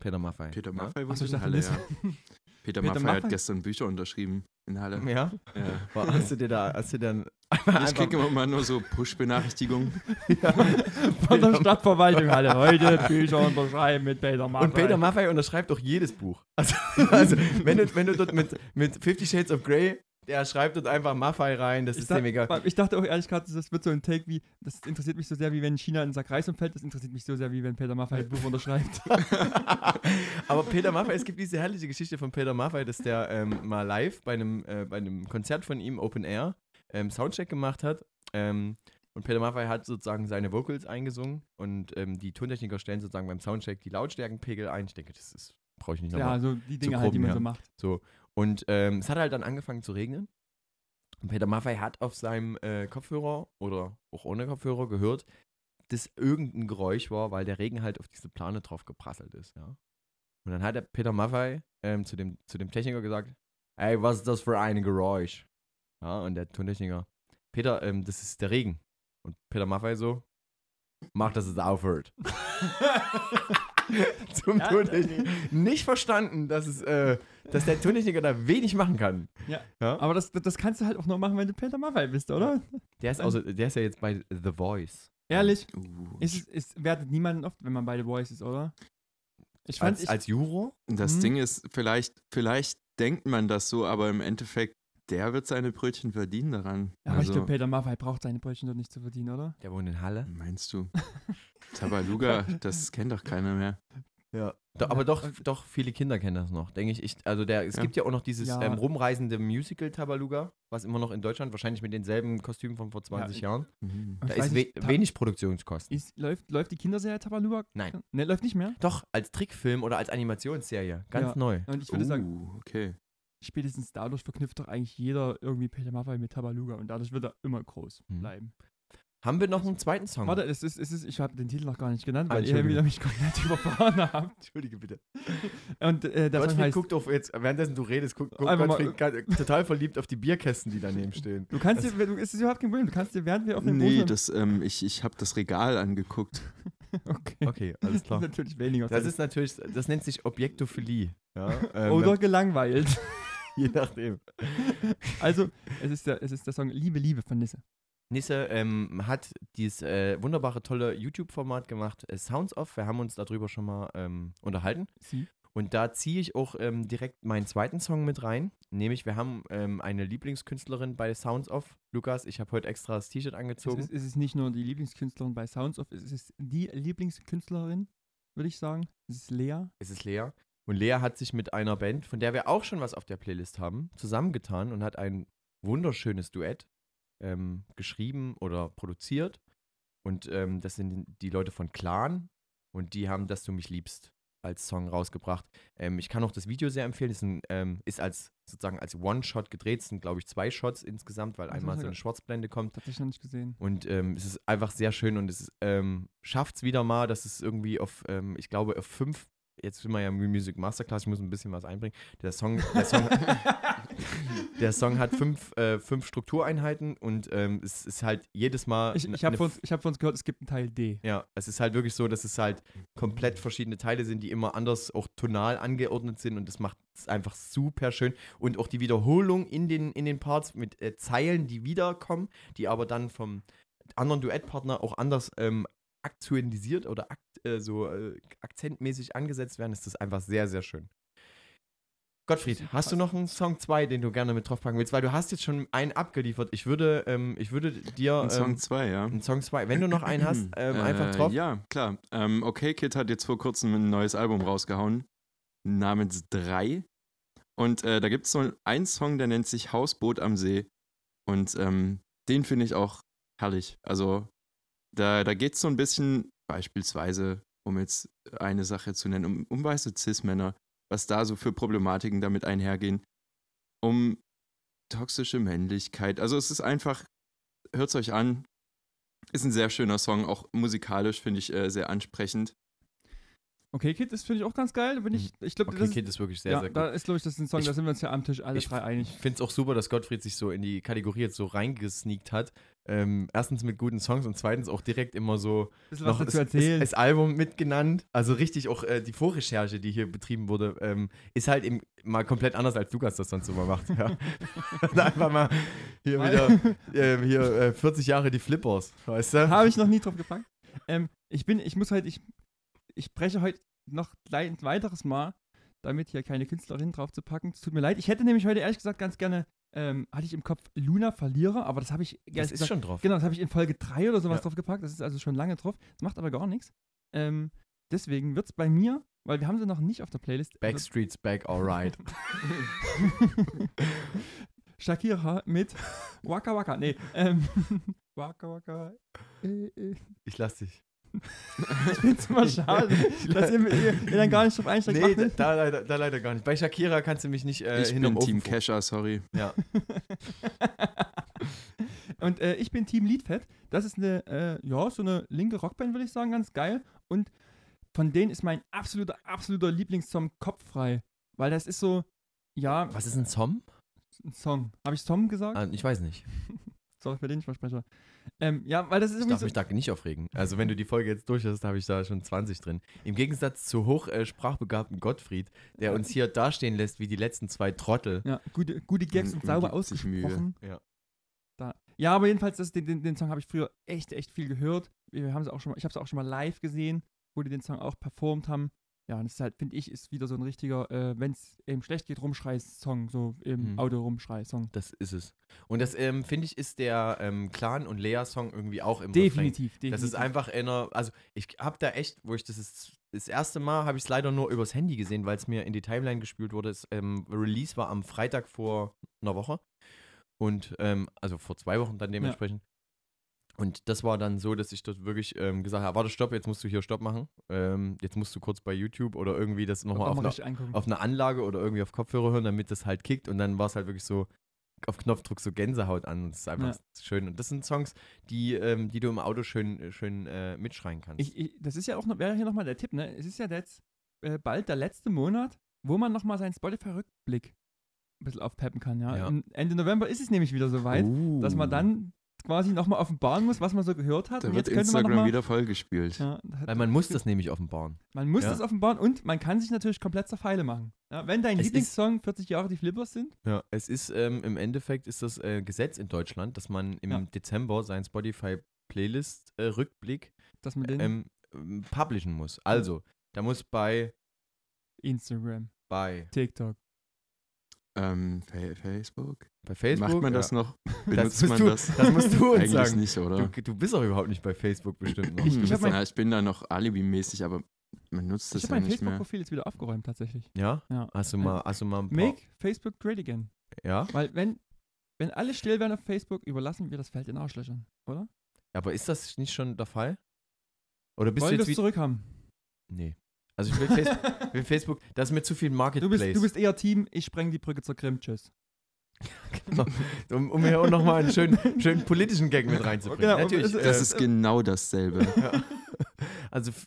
Peter Maffay. Peter Ja? Maffay Ach wohnt so, ich in Halle, ja. Peter, Peter Maffay, Maffay? hat gestern Bücher unterschrieben in Halle. Ja? Ja. Boah, hast du dir da, hast du dann Ich kriege immer mal nur so Push-Benachrichtigungen. Von der Stadtverwaltung Halle. Heute Bücher unterschreiben mit Peter Maffay. Und Peter Maffay unterschreibt auch jedes Buch. Also, also wenn, du, wenn du dort mit, mit Fifty Shades of Grey, der schreibt dort einfach Maffay rein, das Ich, ist dem egal. ich dachte auch ehrlich gesagt, das wird so ein Take wie, das interessiert mich so sehr, wie wenn China in Sack Reis umfällt, das interessiert mich so sehr, wie wenn Peter Maffay ein Buch unterschreibt. Aber Peter Maffay, es gibt diese herrliche Geschichte von Peter Maffay, dass der ähm, mal live bei einem, äh, bei einem Konzert von ihm, Open Air, ähm, Soundcheck gemacht hat. Ähm, und Peter Maffay hat sozusagen seine Vocals eingesungen und ähm, die Tontechniker stellen sozusagen beim Soundcheck die Lautstärkenpegel ein. Ich denke, das brauche ich nicht ja, nochmal. so die Dinge halt, die man ja. so macht. So. Und ähm, es hat halt dann angefangen zu regnen. Und Peter Maffay hat auf seinem äh, Kopfhörer oder auch ohne Kopfhörer gehört, dass irgendein Geräusch war, weil der Regen halt auf diese Plane drauf geprasselt ist, ja. Und dann hat der Peter Maffay ähm, zu, dem, zu dem Techniker gesagt, ey, was ist das für ein Geräusch? Ja, und der Tontechniker, Peter, ähm, das ist der Regen. Und Peter Maffay so, mach, dass es aufhört. Zum Ja, Tontechniker. Nicht verstanden, dass, es, äh, dass der Tontechniker da wenig machen kann. Ja. Ja. Aber das, das kannst du halt auch nur machen, wenn du Peter Maffay bist, oder? Der ist, also, der ist ja jetzt bei The Voice. Ehrlich, Uh, es- ist, wertet niemanden oft, wenn man bei The Voice ist, oder? Ich fand, Als, ich, als Juror? das Mhm. Ding ist, vielleicht, vielleicht denkt man das so, aber im Endeffekt, der wird seine Brötchen verdienen daran. ja, aber ich Also, glaube, Peter Maffay braucht seine Brötchen dort nicht zu verdienen, oder? Der wohnt in Halle. meinst du? Tabaluga, das kennt doch keiner mehr. Ja. Do, aber doch, doch, viele Kinder kennen das noch, denke ich. ich. Also der, es Ja. gibt ja auch noch dieses Ja. ähm, rumreisende Musical Tabaluga, was immer noch in Deutschland, wahrscheinlich mit denselben Kostümen von vor 20 ich- Jahren. Mhm. Da ist we nicht, wenig Produktionskosten. Ist, läuft, läuft die Kinderserie Tabaluga? Nein. Ne, läuft nicht mehr? Doch, als Trickfilm oder als Animationsserie. Ganz Ja. neu. Und ich würde sagen, Uh, okay. spätestens dadurch verknüpft doch eigentlich jeder irgendwie Peter Maffay mit Tabaluga und dadurch wird er immer groß Mhm. bleiben. Haben wir noch einen zweiten Song? Warte, es ist, es ist, ich habe den Titel noch gar nicht genannt, Ah, weil ihr Entschuldige. wieder mich komplett überfahren habt. Entschuldige bitte. Und äh, der Song Gottfried heißt, guckt auf jetzt, währenddessen du redest, guckt guck Einfach mal- Gottfried ga- total verliebt auf die Bierkästen, die daneben stehen. du kannst dir, du, es ist überhaupt kein Problem, du kannst dir, während wir auf dem Nee, Boden- das, ähm, ich, ich habe das Regal angeguckt. okay. Okay, alles klar. natürlich weniger. Das ist natürlich, das nennt sich Objektophilie. Ja, ähm, Oder gelangweilt. je nachdem. Also, es ist, der, es ist der Song Liebe, Liebe von Nisse. Nisse ähm, hat dieses äh, wunderbare, tolle YouTube-Format gemacht, äh, Sounds Off. Wir haben uns darüber schon mal ähm, unterhalten. Sie? Und da ziehe ich auch ähm, direkt meinen zweiten Song mit rein. Nämlich, wir haben ähm, eine Lieblingskünstlerin bei Sounds of. Lukas, ich habe heute extra das T-Shirt Es angezogen. ist, es ist nicht nur die Lieblingskünstlerin bei Sounds of, es ist die Lieblingskünstlerin, würde ich sagen. Es ist Lea. Es ist Lea. Und Lea hat sich mit einer Band, von der wir auch schon was auf der Playlist haben, zusammengetan und hat ein wunderschönes Duett ähm, geschrieben oder produziert. Und ähm, das sind die Leute von Clan und die haben Dass du mich liebst als Song rausgebracht. Ähm, ich kann auch das Video sehr empfehlen. Es ist, ein, ähm, ist als sozusagen als One-Shot gedreht. Es sind, glaube ich, zwei Shots insgesamt, weil Das einmal so ich eine Schwarzblende kommt. Tatsächlich noch nicht gesehen. Und ähm, es ist einfach sehr schön und es ähm, schafft es wieder mal, dass es irgendwie auf, ich glaube, auf fünf, jetzt sind wir ja im Music Masterclass, ich muss ein bisschen was einbringen. Der Song, der Song, der Song hat fünf, äh, fünf Struktureinheiten und ähm, es ist halt jedes Mal. Ich, ich habe von, hab von uns gehört, es gibt einen Teil D. ja, es ist halt wirklich so, dass es halt komplett verschiedene Teile sind, die immer anders auch tonal angeordnet sind und das macht es einfach super schön. Und auch die Wiederholung in den, in den Parts mit äh, Zeilen, die wiederkommen, die aber dann vom anderen Duettpartner auch anders ähm, aktualisiert oder akt, äh, so äh, akzentmäßig angesetzt werden, ist das einfach sehr, sehr schön. Gottfried, hast du noch einen Song 2, den du gerne mit draufpacken willst? Weil du hast jetzt schon einen abgeliefert. Ich würde, ähm, ich würde dir. Ein Song ähm, 2, ja. Einen Song 2. Wenn du noch einen hast, ähm, einfach Äh, drauf. Ja, klar. Ähm, okay Kid hat jetzt vor kurzem ein neues Album rausgehauen, namens 3. Und äh, da gibt es so einen Song, der nennt sich Hausboot am See. Und ähm, den finde ich auch herrlich. Also da, da geht es so ein bisschen beispielsweise, um jetzt eine Sache zu nennen, um, um weiße Cis-Männer, was da so für Problematiken damit einhergehen, um toxische Männlichkeit. Also es ist einfach, hört es euch an, ist ein sehr schöner Song, auch musikalisch finde ich äh, sehr ansprechend. Okay, Kid, das finde ich auch ganz geil. Bin ich, ich glaube, Mhm. Okay, das Kid ist wirklich sehr, ja, sehr gut. Da ist, glaube ich, das ist ein Song, Ich- da sind wir uns ja am Tisch alle ich drei einig. Ich finde es auch super, dass Gottfried sich so in die Kategorie jetzt so reingesneakt hat. Ähm, erstens mit guten Songs und zweitens auch direkt immer so Bisschen dazu das, erzählen. das, Album mitgenannt. Also richtig auch äh, die Vorrecherche, die hier betrieben wurde, ähm, ist halt eben mal komplett anders, als Lukas das sonst immer macht. Ja. Einfach mal hier wieder ähm, hier, äh, 40 Jahre die Flippers, weißt du? Habe ich noch nie drauf gepackt. Ähm, ich bin, ich muss halt, ich, ich breche heute noch ein weiteres Mal, damit hier keine Künstlerin drauf zu packen. Es tut mir leid. Ich hätte nämlich heute ehrlich gesagt ganz gerne, ähm, hatte ich im Kopf Luna Verlierer, aber das habe ich ehrlich ist gesagt, schon drauf. Genau, das habe ich in Folge 3 oder sowas Ja. drauf gepackt. Das ist also schon lange drauf. Das macht aber gar nichts. Ähm, deswegen wird es bei mir, weil wir haben sie noch nicht auf der Playlist. Backstreet's back, alright. Shakira mit Waka Waka. Nee, ähm, Waka Waka. Äh, äh. Ich lass dich. Ich finde es immer schade, dass ihr, ihr, ihr dann gar nicht drauf einsteigt. Nee, Macht da, da, leider, da leider gar nicht. Bei Shakira kannst du mich nicht äh, ich bin Team Kesha, sorry. Ja. Und äh, ich bin Team Liedfett. Das ist eine, äh, ja, so eine linke Rockband, würde ich sagen, ganz geil. Und von denen ist mein absoluter, absoluter Lieblingssong Kopffrei. Weil das ist so, ja. Was ist ein Song? Ein Song. Habe ich Song gesagt? Ah, ich weiß nicht. Sorry für den Nicht-Versprecher. Ähm, ja, weil das ist Ich irgendwie darf so. mich da nicht aufregen. Also wenn du die Folge jetzt durch hast, habe ich da schon 20 drin. Im Gegensatz zu hoch äh, Gottfried, der uns hier dastehen lässt wie die letzten zwei Trottel. Ja, gute, gute Gags und sauber ausgesprochen. Ja. Da. Ja, aber jedenfalls, das, den, den, den Song habe ich früher echt, echt viel gehört. Wir haben auch schon mal, ich habe es auch schon mal live gesehen, wo die den Song auch performt haben. Ja, und das ist halt, finde ich, ist wieder so ein richtiger, äh, wenn es eben schlecht geht, Rumschrei-Song, so im Mhm. Auto-Rumschrei-Song. Das ist es. Und das, ähm, finde ich, ist der ähm, Clan und Lea-Song irgendwie auch im Definitiv, Refrain. Das ist definitiv. einfach einer, also ich habe da echt, wo ich das ist, das erste Mal habe ich es leider nur übers Handy gesehen, weil es mir in die Timeline gespült wurde. Das ähm, Release war am Freitag vor einer Woche. Und, ähm, also vor zwei Wochen dann dementsprechend. Und das war dann so, dass ich dort wirklich ähm, gesagt habe, warte, stopp, jetzt musst du hier Stopp machen. Ähm, jetzt musst du kurz bei YouTube oder irgendwie das nochmal auf, angucken. auf einer Anlage oder irgendwie auf Kopfhörer hören, damit das halt kickt. Und dann war es halt wirklich so auf Knopfdruck so Gänsehaut an. Und das ist einfach Ja. schön. Und das sind Songs, die, ähm, die du im Auto schön, schön äh, mitschreien kannst. Ich, ich, das ist ja auch noch, wäre hier nochmal der Tipp, ne? Es ist ja jetzt äh, bald der letzte Monat, wo man nochmal seinen Spotify-Rückblick ein bisschen aufpeppen kann, ja. Ja. Ende November ist es nämlich wieder soweit, dass man Uh. dann quasi nochmal offenbaren muss, was man so gehört hat. Da Und wird jetzt könnte man Instagram noch mal, wieder vollgespielt. Ja, Weil man muss das nämlich offenbaren. Man muss Ja. das offenbaren und man kann sich natürlich komplett zur Feile machen. Ja, wenn dein Es ist- Lieblingssong 40 Jahre die Flippers sind, Ja, es ist ähm, im Endeffekt ist das äh, Gesetz in Deutschland, dass man im Ja. Dezember seinen Spotify Playlist äh, Rückblick dass man den. ähm, ähm, publishen muss. Also, da muss bei Instagram, Bei, TikTok. Ähm, Fa- Facebook? bei Facebook. Macht man ja. das noch? Das Benutzt musst, man du, das? das musst du uns Eigentlich sagen. nicht, oder? Du, du bist auch überhaupt nicht bei Facebook bestimmt noch. Ich- ich bist- mein- ja, ich bin da noch Alibi-mäßig, aber man nutzt das Ich ja habe mein nicht mehr. Facebook-Profil jetzt wieder aufgeräumt, tatsächlich. ja? Ja. Hast du mal, hast du mal ein paar, Make Facebook great again. Ja? Weil wenn, wenn alle still werden auf Facebook, überlassen wir das Feld den Arschlöchern, oder? Aber ist das nicht schon der Fall? Oder bist Wollen wir du jetzt wie, zurückhaben? Nee. Also ich will, Facebook, will Facebook, das ist mir zu viel Du Marketplace. bist, du bist eher Team, ich spreng die Brücke zur Krim, tschüss. Genau. um, um hier auch nochmal einen schönen, schönen politischen Gag mit reinzubringen. Genau, Natürlich. Das äh, ist genau dasselbe. ja. Also f-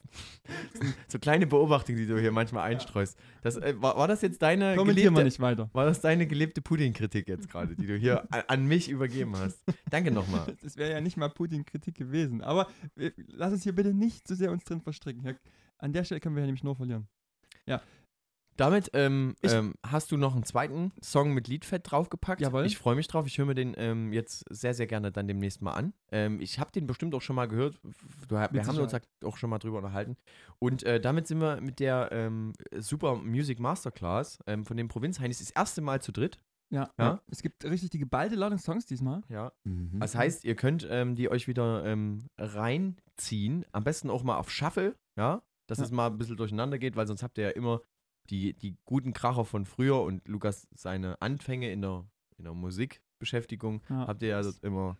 so kleine Beobachtungen, die du hier manchmal einstreust. Das, äh, war, war das jetzt deine Kommentieren wir gelebte, nicht weiter. war das deine gelebte Putin-Kritik jetzt gerade, die du hier an, an mich übergeben hast? Danke nochmal. Das wäre ja nicht mal Putin-Kritik gewesen. Aber wir, lass uns hier bitte nicht zu sehr uns drin verstricken. Hier, an der Stelle können wir ja nämlich nur verlieren. Damit ähm, Ich- ähm, hast du noch einen zweiten Song mit Liedfett draufgepackt. Jawohl. Ich freue mich drauf. Ich höre mir den ähm, jetzt sehr, sehr gerne dann demnächst mal an. Ähm, ich habe den bestimmt auch schon mal gehört. Du, wir Mit haben uns Sicherheit. auch schon mal drüber unterhalten. Und äh, damit sind wir mit der ähm, Super Music Masterclass ähm, von den Provinzheinis das erste Mal zu dritt. Ja. Ja? Es gibt richtig die geballte Ladung Songs diesmal. Ja. Mhm. Das heißt, ihr könnt ähm, die euch wieder ähm, reinziehen. Am besten auch mal auf Shuffle, ja, dass Ja. es mal ein bisschen durcheinander geht, weil sonst habt ihr ja immer die, die guten Kracher von früher und Lukas seine Anfänge in der, in der Musikbeschäftigung Ja. habt ihr ja dort immer.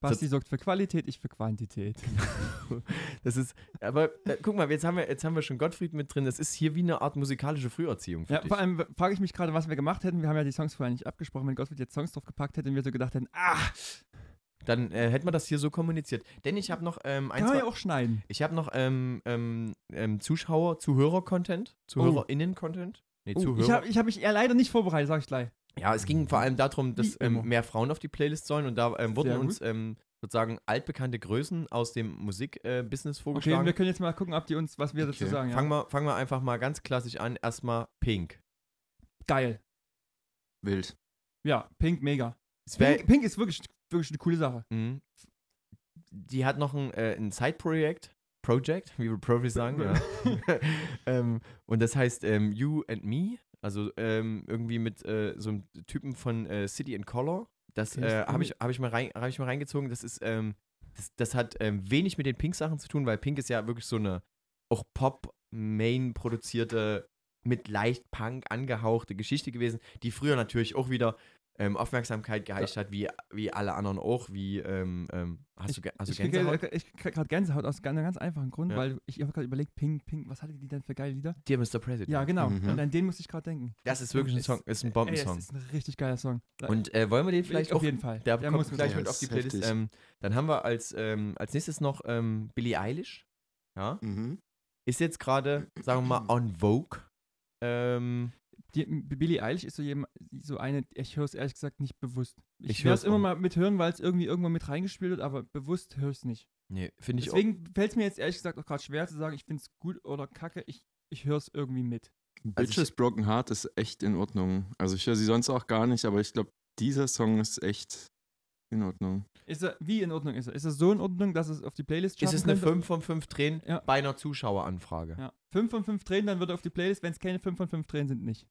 Basti sorgt für Qualität, ich für Quantität. Das ist, aber äh, guck mal, jetzt haben, wir, jetzt haben wir schon Gottfried mit drin. Das ist hier wie eine Art musikalische Früherziehung Ja, dich. vor allem frage ich mich gerade, was wir gemacht hätten. Wir haben ja die Songs vorher nicht abgesprochen. Wenn Gottfried jetzt Songs drauf gepackt hätte und wir so gedacht hätten, ah, Dann äh, hätten wir das hier so kommuniziert. Denn ich habe noch ähm, ein, kann man zwei, ja auch schneiden. Ich habe noch ähm, ähm, ähm, Zuschauer, Zuhörer-Content, ZuhörerInnen-Content. Nee, Oh, Zuhörer. ich habe ich hab mich eher leider nicht vorbereitet, sag ich gleich. ja, es ging vor allem darum, dass Wie immer. ähm, mehr Frauen auf die Playlist sollen und da ähm, wurden Sehr uns ähm, sozusagen altbekannte Größen aus dem Musikbusiness Okay, vorgeschlagen. wir können jetzt mal gucken, ob die uns, was wir dazu Okay. sagen. Ja. fangen, wir, fangen wir einfach mal ganz klassisch an. Erstmal Pink. Geil. Wild. Ja, Pink, mega. Es wär, Pink, Pink ist wirklich, wirklich eine coole Sache. Mhm. Die hat noch ein, äh, ein Side-Projekt, Project, wie wir Profis sagen. ja. ähm, und das heißt ähm, You and Me, also ähm, irgendwie mit äh, so einem Typen von äh, City and Color. Das äh, habe ich, hab ich, mal rein- hab ich mal reingezogen. Das ist, ähm, das, das hat ähm, wenig mit den Pink-Sachen zu tun, weil Pink ist ja wirklich so eine auch Pop-Main produzierte, mit leicht Punk angehauchte Geschichte gewesen, die früher natürlich auch wieder ähm, Aufmerksamkeit geheischt hat, wie, wie alle anderen auch, wie, ähm, ähm, hast du, hast du ich krieg, Gänsehaut? ich krieg gerade Gänsehaut aus einem ganz einfachen Grund, Ja. weil ich habe gerade überlegt, Pink, Pink, was hatte die denn für geile Lieder? Dear Mr. President. Ja, genau. Mhm. Und an den musste ich gerade denken. Das ist wirklich ein Song, ist ein Ey, Bombensong. es ist ein richtig geiler Song. Und äh, wollen wir den vielleicht auf auch, jeden Fall. der, Der kommt gleich mit auf die Das ist Playlist. Ähm, dann haben wir als, ähm, als nächstes noch ähm, Billie Eilish. Ja, Mhm. ist jetzt gerade, sagen wir mal, on Vogue. Ähm, Die, Billie Eilish ist so, jemand, so eine, ich höre es ehrlich gesagt nicht bewusst. Ich, Ich höre es immer mal mithören, weil es irgendwie irgendwann mit reingespielt wird, aber bewusst höre ich es nicht. nee, finde ich auch. Deswegen fällt es mir jetzt ehrlich gesagt auch gerade schwer zu sagen, ich finde es gut oder kacke. Ich, ich höre es irgendwie mit. Also Bitches Broken Heart ist echt in Ordnung. Also ich höre sie sonst auch gar nicht, aber ich glaube, dieser Song ist echt in Ordnung. Ist er, wie in Ordnung ist er? Ist er so in Ordnung, dass es auf die Playlist Ist schaffen es eine könnte? 5 von 5 Tränen Ja. bei einer Zuschaueranfrage? Ja. 5 von 5 Tränen, dann wird er auf die Playlist. Wenn es keine 5 von 5 Tränen sind, nicht.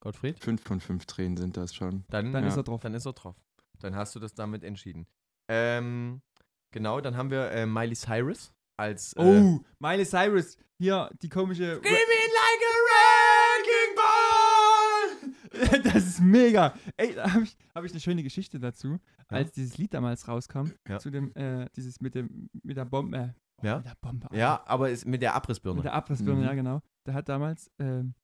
Gottfried? Fünf von fünf Tränen sind das schon. Dann, Dann ja, ist er drauf. Dann ist er drauf. Dann hast du das damit entschieden. Ähm, genau, dann haben wir äh, Miley Cyrus als. Äh, Oh, Miley Cyrus. Hier, die komische. Give me like a wrecking ball! das ist mega. Ey, da habe ich, hab ich eine schöne Geschichte dazu. Ja. Als dieses Lied damals rauskam, Ja. zu dem, äh, dieses mit dem, mit der Bombe. Äh, Ja. Mit der Bombe. Ja, aber ist mit der Abrissbirne. Mit der Abrissbirne, Mhm. ja, genau. Der hat damals ähm,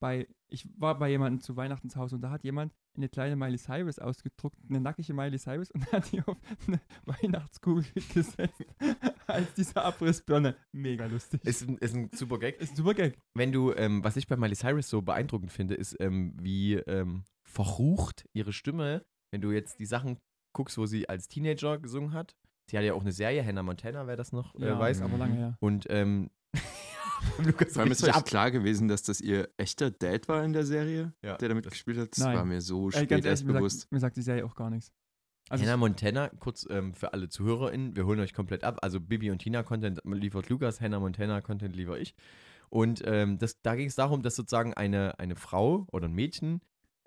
bei, ich war bei jemandem zu Weihnachten zu Hause und da hat jemand eine kleine Miley Cyrus ausgedruckt, eine nackige Miley Cyrus und hat die auf eine Weihnachtskugel gesetzt als diese Abrissbirne. Mega lustig. ist, ein, ist ein super Gag. ist ein super Gag. Wenn du, ähm, was ich bei Miley Cyrus so beeindruckend finde, ist, ähm, wie ähm, verrucht ihre Stimme, wenn du jetzt die Sachen guckst, wo sie als Teenager gesungen hat. Sie hat ja auch eine Serie, Hannah Montana, wer das noch äh, Ja, weiß. aber lange her. Und ähm, Lukas Vor allem ist euch ab. klar gewesen, dass das ihr echter Dad war in der Serie, Ja. der damit gespielt hat. Das Nein. war mir so Ey, spät ganz ehrlich, erst mir bewusst. sagt, mir sagt die Serie auch gar nichts. Also Hannah Montana, kurz ähm, für alle ZuhörerInnen, wir holen euch komplett ab. Also Bibi und Tina Content liefert Lukas, Hannah Montana Content liefere ich. Und ähm, das, da ging es darum, dass sozusagen eine, eine Frau oder ein Mädchen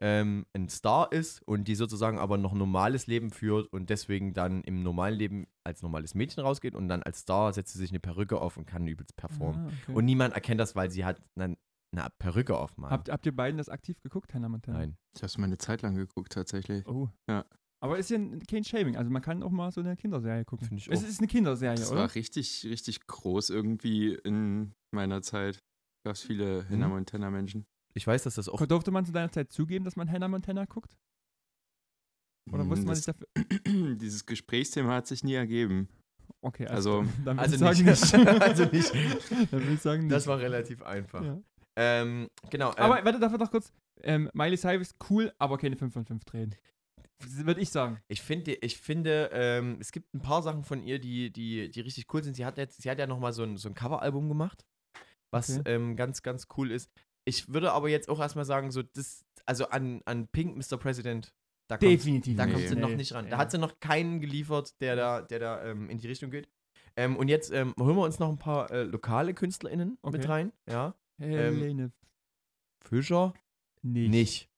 ähm, ein Star ist und die sozusagen aber noch ein normales Leben führt und deswegen dann im normalen Leben als normales Mädchen rausgeht und dann als Star setzt sie sich eine Perücke auf und kann übelst performen. Ah, okay. Und niemand erkennt das, weil sie hat eine, eine Perücke aufmacht. Habt, habt ihr beiden das aktiv geguckt, Hannah Montana? Nein. Ich habe es mal eine Zeit lang geguckt, tatsächlich. Oh. Ja. Aber ist ja ein- kein Shaming. Also man kann auch mal so eine Kinderserie gucken. Finde ich Es auch. ist eine Kinderserie, Das oder? war richtig, richtig groß irgendwie in meiner Zeit. Gab es viele Hannah Mhm. Montana Menschen. Ich weiß, dass das auch. Durfte man zu deiner Zeit zugeben, dass man Hannah Montana guckt? Oder musste man das, sich dafür. Dieses Gesprächsthema hat sich nie ergeben. Okay, Also, dann Also würde ich nicht. sagen nicht. also nicht. dann würde ich sagen nicht. Das war relativ einfach. Ja. Ähm, genau. Ähm, Aber warte, dafür noch kurz. Ähm, Miley Cyrus, cool, aber keine 5 von 5 drehen. Würde ich sagen. Ich finde, ich finde, ähm, es gibt ein paar Sachen von ihr, die, die, die richtig cool sind. Sie hat jetzt, sie hat ja noch mal so ein, so ein Coveralbum gemacht, was Okay. ähm, ganz, ganz cool ist. Ich würde aber jetzt auch erstmal sagen, so das, also an, an Pink Mr. President, da kommt, Definitiv da kommt sie Nee. noch nicht ran. Da Nee. hat sie noch keinen geliefert, der da, der da ähm, in die Richtung geht. Ähm, und jetzt ähm, holen wir uns noch ein paar äh, lokale KünstlerInnen mit Okay. rein. Ja. Helene. Fischer nicht. nicht.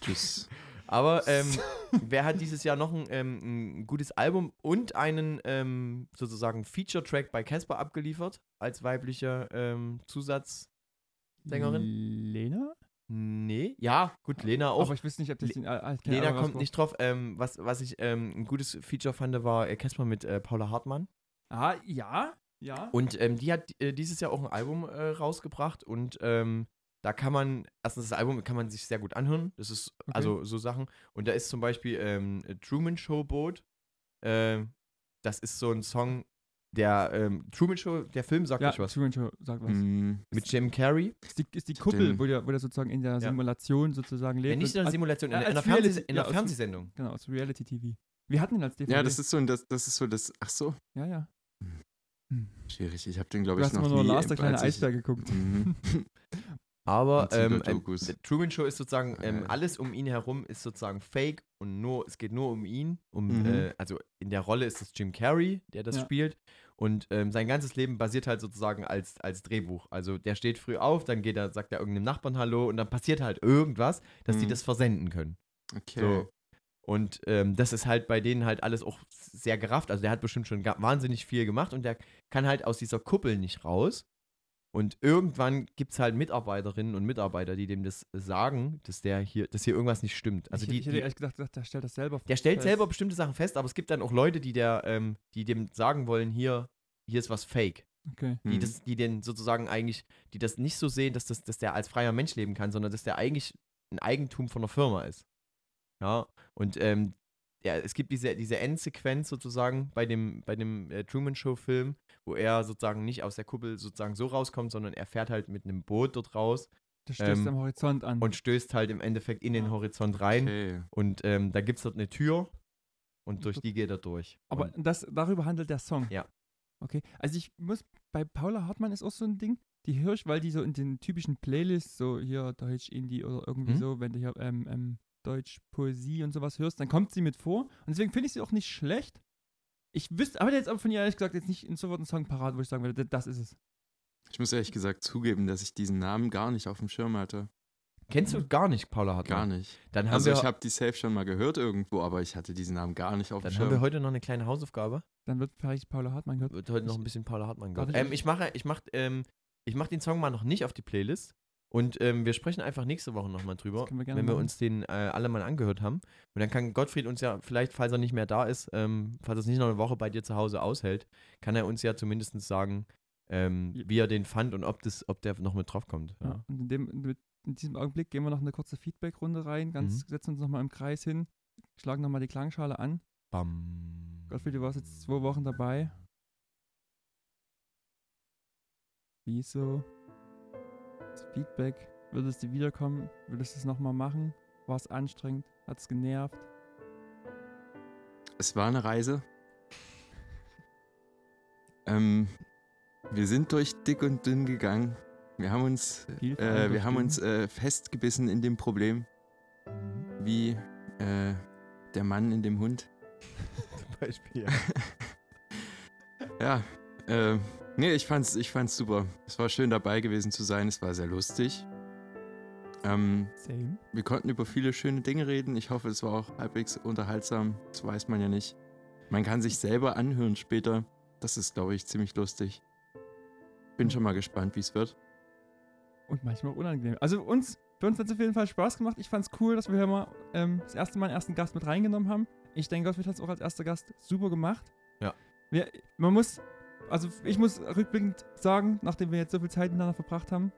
Tschüss. Aber ähm, wer hat dieses Jahr noch ein, ähm, ein gutes Album und einen ähm, sozusagen Feature-Track bei Casper abgeliefert als weibliche ähm, Zusatzsängerin? Lena? Nee, ja, gut, Lena auch. Aber ich wüsste nicht, ob das Le- den al- al- Lena kommt nicht drauf. Ähm, was, was ich ähm, ein gutes Feature fand, war äh, Casper mit äh, Paula Hartmann. Ah, ja. Ja. Und ähm, die hat äh, dieses Jahr auch ein Album äh, rausgebracht und ähm, da kann man, erstens das Album kann man sich sehr gut anhören. Das ist also so Sachen. Und da ist zum Beispiel ähm, Truman Show Boat. Ähm, das ist so ein Song, der ähm, Truman Show, der Film sagt ja, euch was. Truman Show, sag was. Mm, Mit Jim Carrey. Ist die, ist die Kuppel, wo der, wo der sozusagen in der Simulation sozusagen lebt. Ja, nicht in einer Simulation, in, äh, einer- Fernseh ja, Fernsehsendung. Genau, aus Reality TV. Wir hatten ihn als DVD. ja, das ist so ein, das, das ist so das. Ach so, Ja, ja. Hm. schwierig. Ich habe den, glaube Du ich, hast noch immer nur nie, Lars, der kleine Eisbär geguckt. Mhm. Aber ähm, ähm, der Truman Show ist sozusagen, ähm, Äh. alles um ihn herum ist sozusagen fake und nur, es geht nur um ihn. Um, Mhm. äh, also in der Rolle ist es Jim Carrey, der das Ja. spielt. Und ähm, sein ganzes Leben basiert halt sozusagen als, als Drehbuch. Also der steht früh auf, dann geht er, sagt er irgendeinem Nachbarn Hallo und dann passiert halt irgendwas, dass die Mhm. das versenden können. Okay. So. Und ähm, das ist halt bei denen halt alles auch sehr gerafft. Also der hat bestimmt schon wahnsinnig viel gemacht und der kann halt aus dieser Kuppel nicht raus. Und irgendwann gibt es halt Mitarbeiterinnen und Mitarbeiter, die dem das sagen, dass der hier, dass hier irgendwas nicht stimmt. Also ich, die, ich hätte die, ehrlich gedacht, der stellt das selber der stellt fest. selber bestimmte Sachen fest, aber es gibt dann auch Leute, die der, ähm, die dem sagen wollen, hier, hier ist was fake. Okay. Die Mhm. das, die den sozusagen eigentlich, die das nicht so sehen, dass, das, dass der als freier Mensch leben kann, sondern dass der eigentlich ein Eigentum von einer Firma ist. Ja, und ähm, ja, es gibt diese, diese Endsequenz sozusagen bei dem, bei dem äh, Truman Show-Film, wo er sozusagen nicht aus der Kuppel sozusagen so rauskommt, sondern er fährt halt mit einem Boot dort raus Das stößt ähm, am Horizont an. und stößt halt im Endeffekt in den Ja. Horizont rein. okay. Und ähm, da gibt es dort eine Tür und durch die geht er durch. Aber und, das, darüber handelt der Song. Ja. Okay. Also ich muss, bei Paula Hartmann ist auch so ein Ding, die höre ich, weil die so in den typischen Playlists, so hier Deutsch, Indie oder irgendwie Mhm. so, wenn du hier ähm, ähm, Deutsch, Poesie und sowas hörst, dann kommt sie mit vor. Und deswegen finde ich sie auch nicht schlecht. Ich wüsste, aber jetzt aber von ihr ehrlich gesagt jetzt nicht in sofort einen Song parat, wo ich sagen würde, das ist es. Ich muss ehrlich gesagt zugeben, dass ich diesen Namen gar nicht auf dem Schirm hatte. kennst du gar nicht Paula Hartmann? Gar nicht. Dann haben Also wir, ich habe die Safe schon mal gehört irgendwo, aber ich hatte diesen Namen gar nicht auf dem dann Schirm. haben wir heute noch eine kleine Hausaufgabe. Dann wird vielleicht Paula Hartmann gehört. Wird heute noch ein bisschen Paula Hartmann gehört. ich- Ähm, ich mache, ich mache, ähm, ich mache den Song mal noch nicht auf die Playlist. Und ähm, wir sprechen einfach nächste Woche nochmal drüber, wir wenn wir machen. uns den äh, alle mal angehört haben. Und dann kann Gottfried uns ja vielleicht, falls er nicht mehr da ist, ähm, falls er es nicht noch eine Woche bei dir zu Hause aushält, kann er uns ja zumindest sagen, ähm, Ja. wie er den fand und ob, das, ob der noch mit drauf kommt. Ja. Und in, dem, in diesem Augenblick gehen wir noch eine kurze Feedback-Runde rein, ganz, Mhm. setzen uns nochmal im Kreis hin, schlagen nochmal die Klangschale an. Bam. Gottfried, du warst jetzt zwei Wochen dabei. Wieso? Feedback. Würdest du wiederkommen? Würdest du es nochmal machen? War es anstrengend? Hat es genervt? Es war eine Reise. Ähm, wir sind durch dick und dünn gegangen. Wir haben uns, äh, wir haben uns äh, festgebissen in dem Problem, wie äh, der Mann in dem Hund. Zum Beispiel. Ja, äh, Nee, ich fand's, ich fand's super. Es war schön dabei gewesen zu sein. Es war sehr lustig. Ähm, Same. wir konnten über viele schöne Dinge reden. Ich hoffe, es war auch halbwegs unterhaltsam. Das weiß man ja nicht. Man kann sich selber anhören später. Das ist, glaube ich, ziemlich lustig. Bin schon mal gespannt, wie es wird. Und manchmal auch unangenehm. Also uns, für uns hat es auf jeden Fall Spaß gemacht. Ich fand es cool, dass wir hier mal ähm, das erste Mal einen ersten Gast mit reingenommen haben. Ich denke, Gottfried hat es auch als erster Gast super gemacht. Ja. Wir, man muss, also ich muss rückblickend sagen, nachdem wir jetzt so viel Zeit miteinander verbracht haben,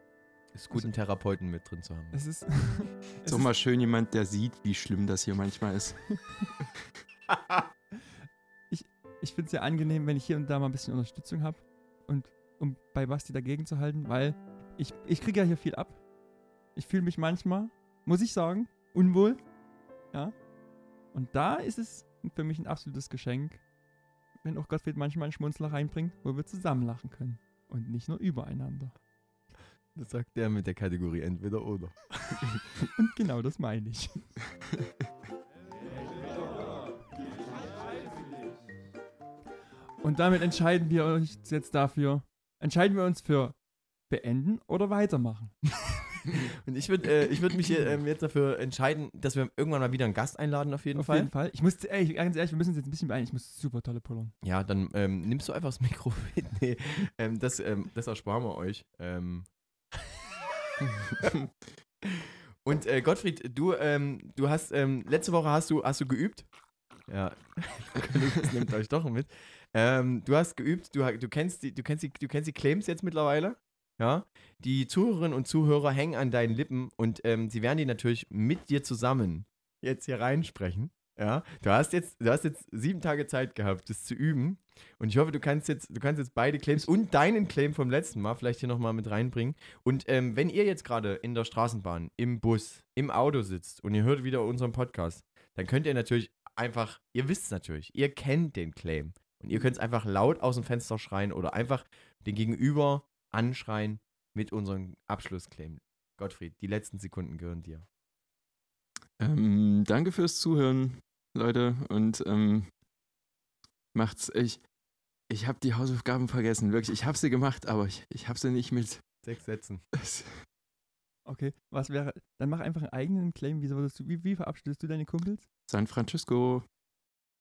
Ist gut, einen Therapeuten mit drin zu haben. es ist, Ist auch mal schön jemand, der sieht, wie schlimm das hier manchmal ist. ich finde es sehr angenehm, wenn ich hier und da mal ein bisschen Unterstützung habe und um bei Basti dagegen zu halten, weil ich, ich kriege ja hier viel ab. Ich fühle mich manchmal, muss ich sagen, unwohl. Ja. Und da ist es für mich ein absolutes Geschenk, wenn auch Gottfried manchmal einen Schmunzler reinbringt, wo wir zusammen lachen können. Und nicht nur übereinander. Das sagt der mit der Kategorie entweder oder. Und genau das meine ich. Und damit entscheiden wir uns jetzt dafür. Entscheiden wir uns für beenden oder weitermachen. Und ich würde äh, ich würd mich hier, ähm, jetzt dafür entscheiden, dass wir irgendwann mal wieder einen Gast einladen, auf jeden Auf Fall. jeden Fall. Ich muss, ey, ganz ehrlich, wir müssen uns jetzt ein bisschen beeilen. Ich muss super tolle pullern. Ja, dann ähm, nimmst du einfach das Mikro mit. Nee, ähm, das, ähm, das ersparen wir euch. Ähm. Und äh, Gottfried, du, ähm, du hast, letzte Woche hast du, hast du geübt. Ja, das nimmt euch doch mit. Ähm, du hast geübt, du, du, kennst die, du, kennst die, du kennst die Claims jetzt mittlerweile. Ja, die Zuhörerinnen und Zuhörer hängen an deinen Lippen und ähm, sie werden die natürlich mit dir zusammen jetzt hier reinsprechen. Ja, du hast jetzt, du hast jetzt sieben Tage Zeit gehabt, das zu üben. Und ich hoffe, du kannst jetzt, du kannst jetzt beide Claims und deinen Claim vom letzten Mal vielleicht hier nochmal mit reinbringen. Und ähm, wenn ihr jetzt gerade in der Straßenbahn, im Bus, im Auto sitzt und ihr hört wieder unseren Podcast, dann könnt ihr natürlich einfach, ihr wisst es natürlich, ihr kennt den Claim. Und ihr könnt es einfach laut aus dem Fenster schreien oder einfach den Gegenüber anschreien mit unserem Abschlussclaim. Gottfried, die letzten Sekunden gehören dir. Ähm, danke fürs Zuhören, Leute. Und ähm, macht's. Ich, ich habe die Hausaufgaben vergessen. Wirklich, ich habe sie gemacht, aber ich, ich habe sie nicht mit. Sechs Sätzen. Okay, was wäre. Dann mach einfach einen eigenen Claim. Wie, wie, wie verabschiedest du deine Kumpels? San Francisco.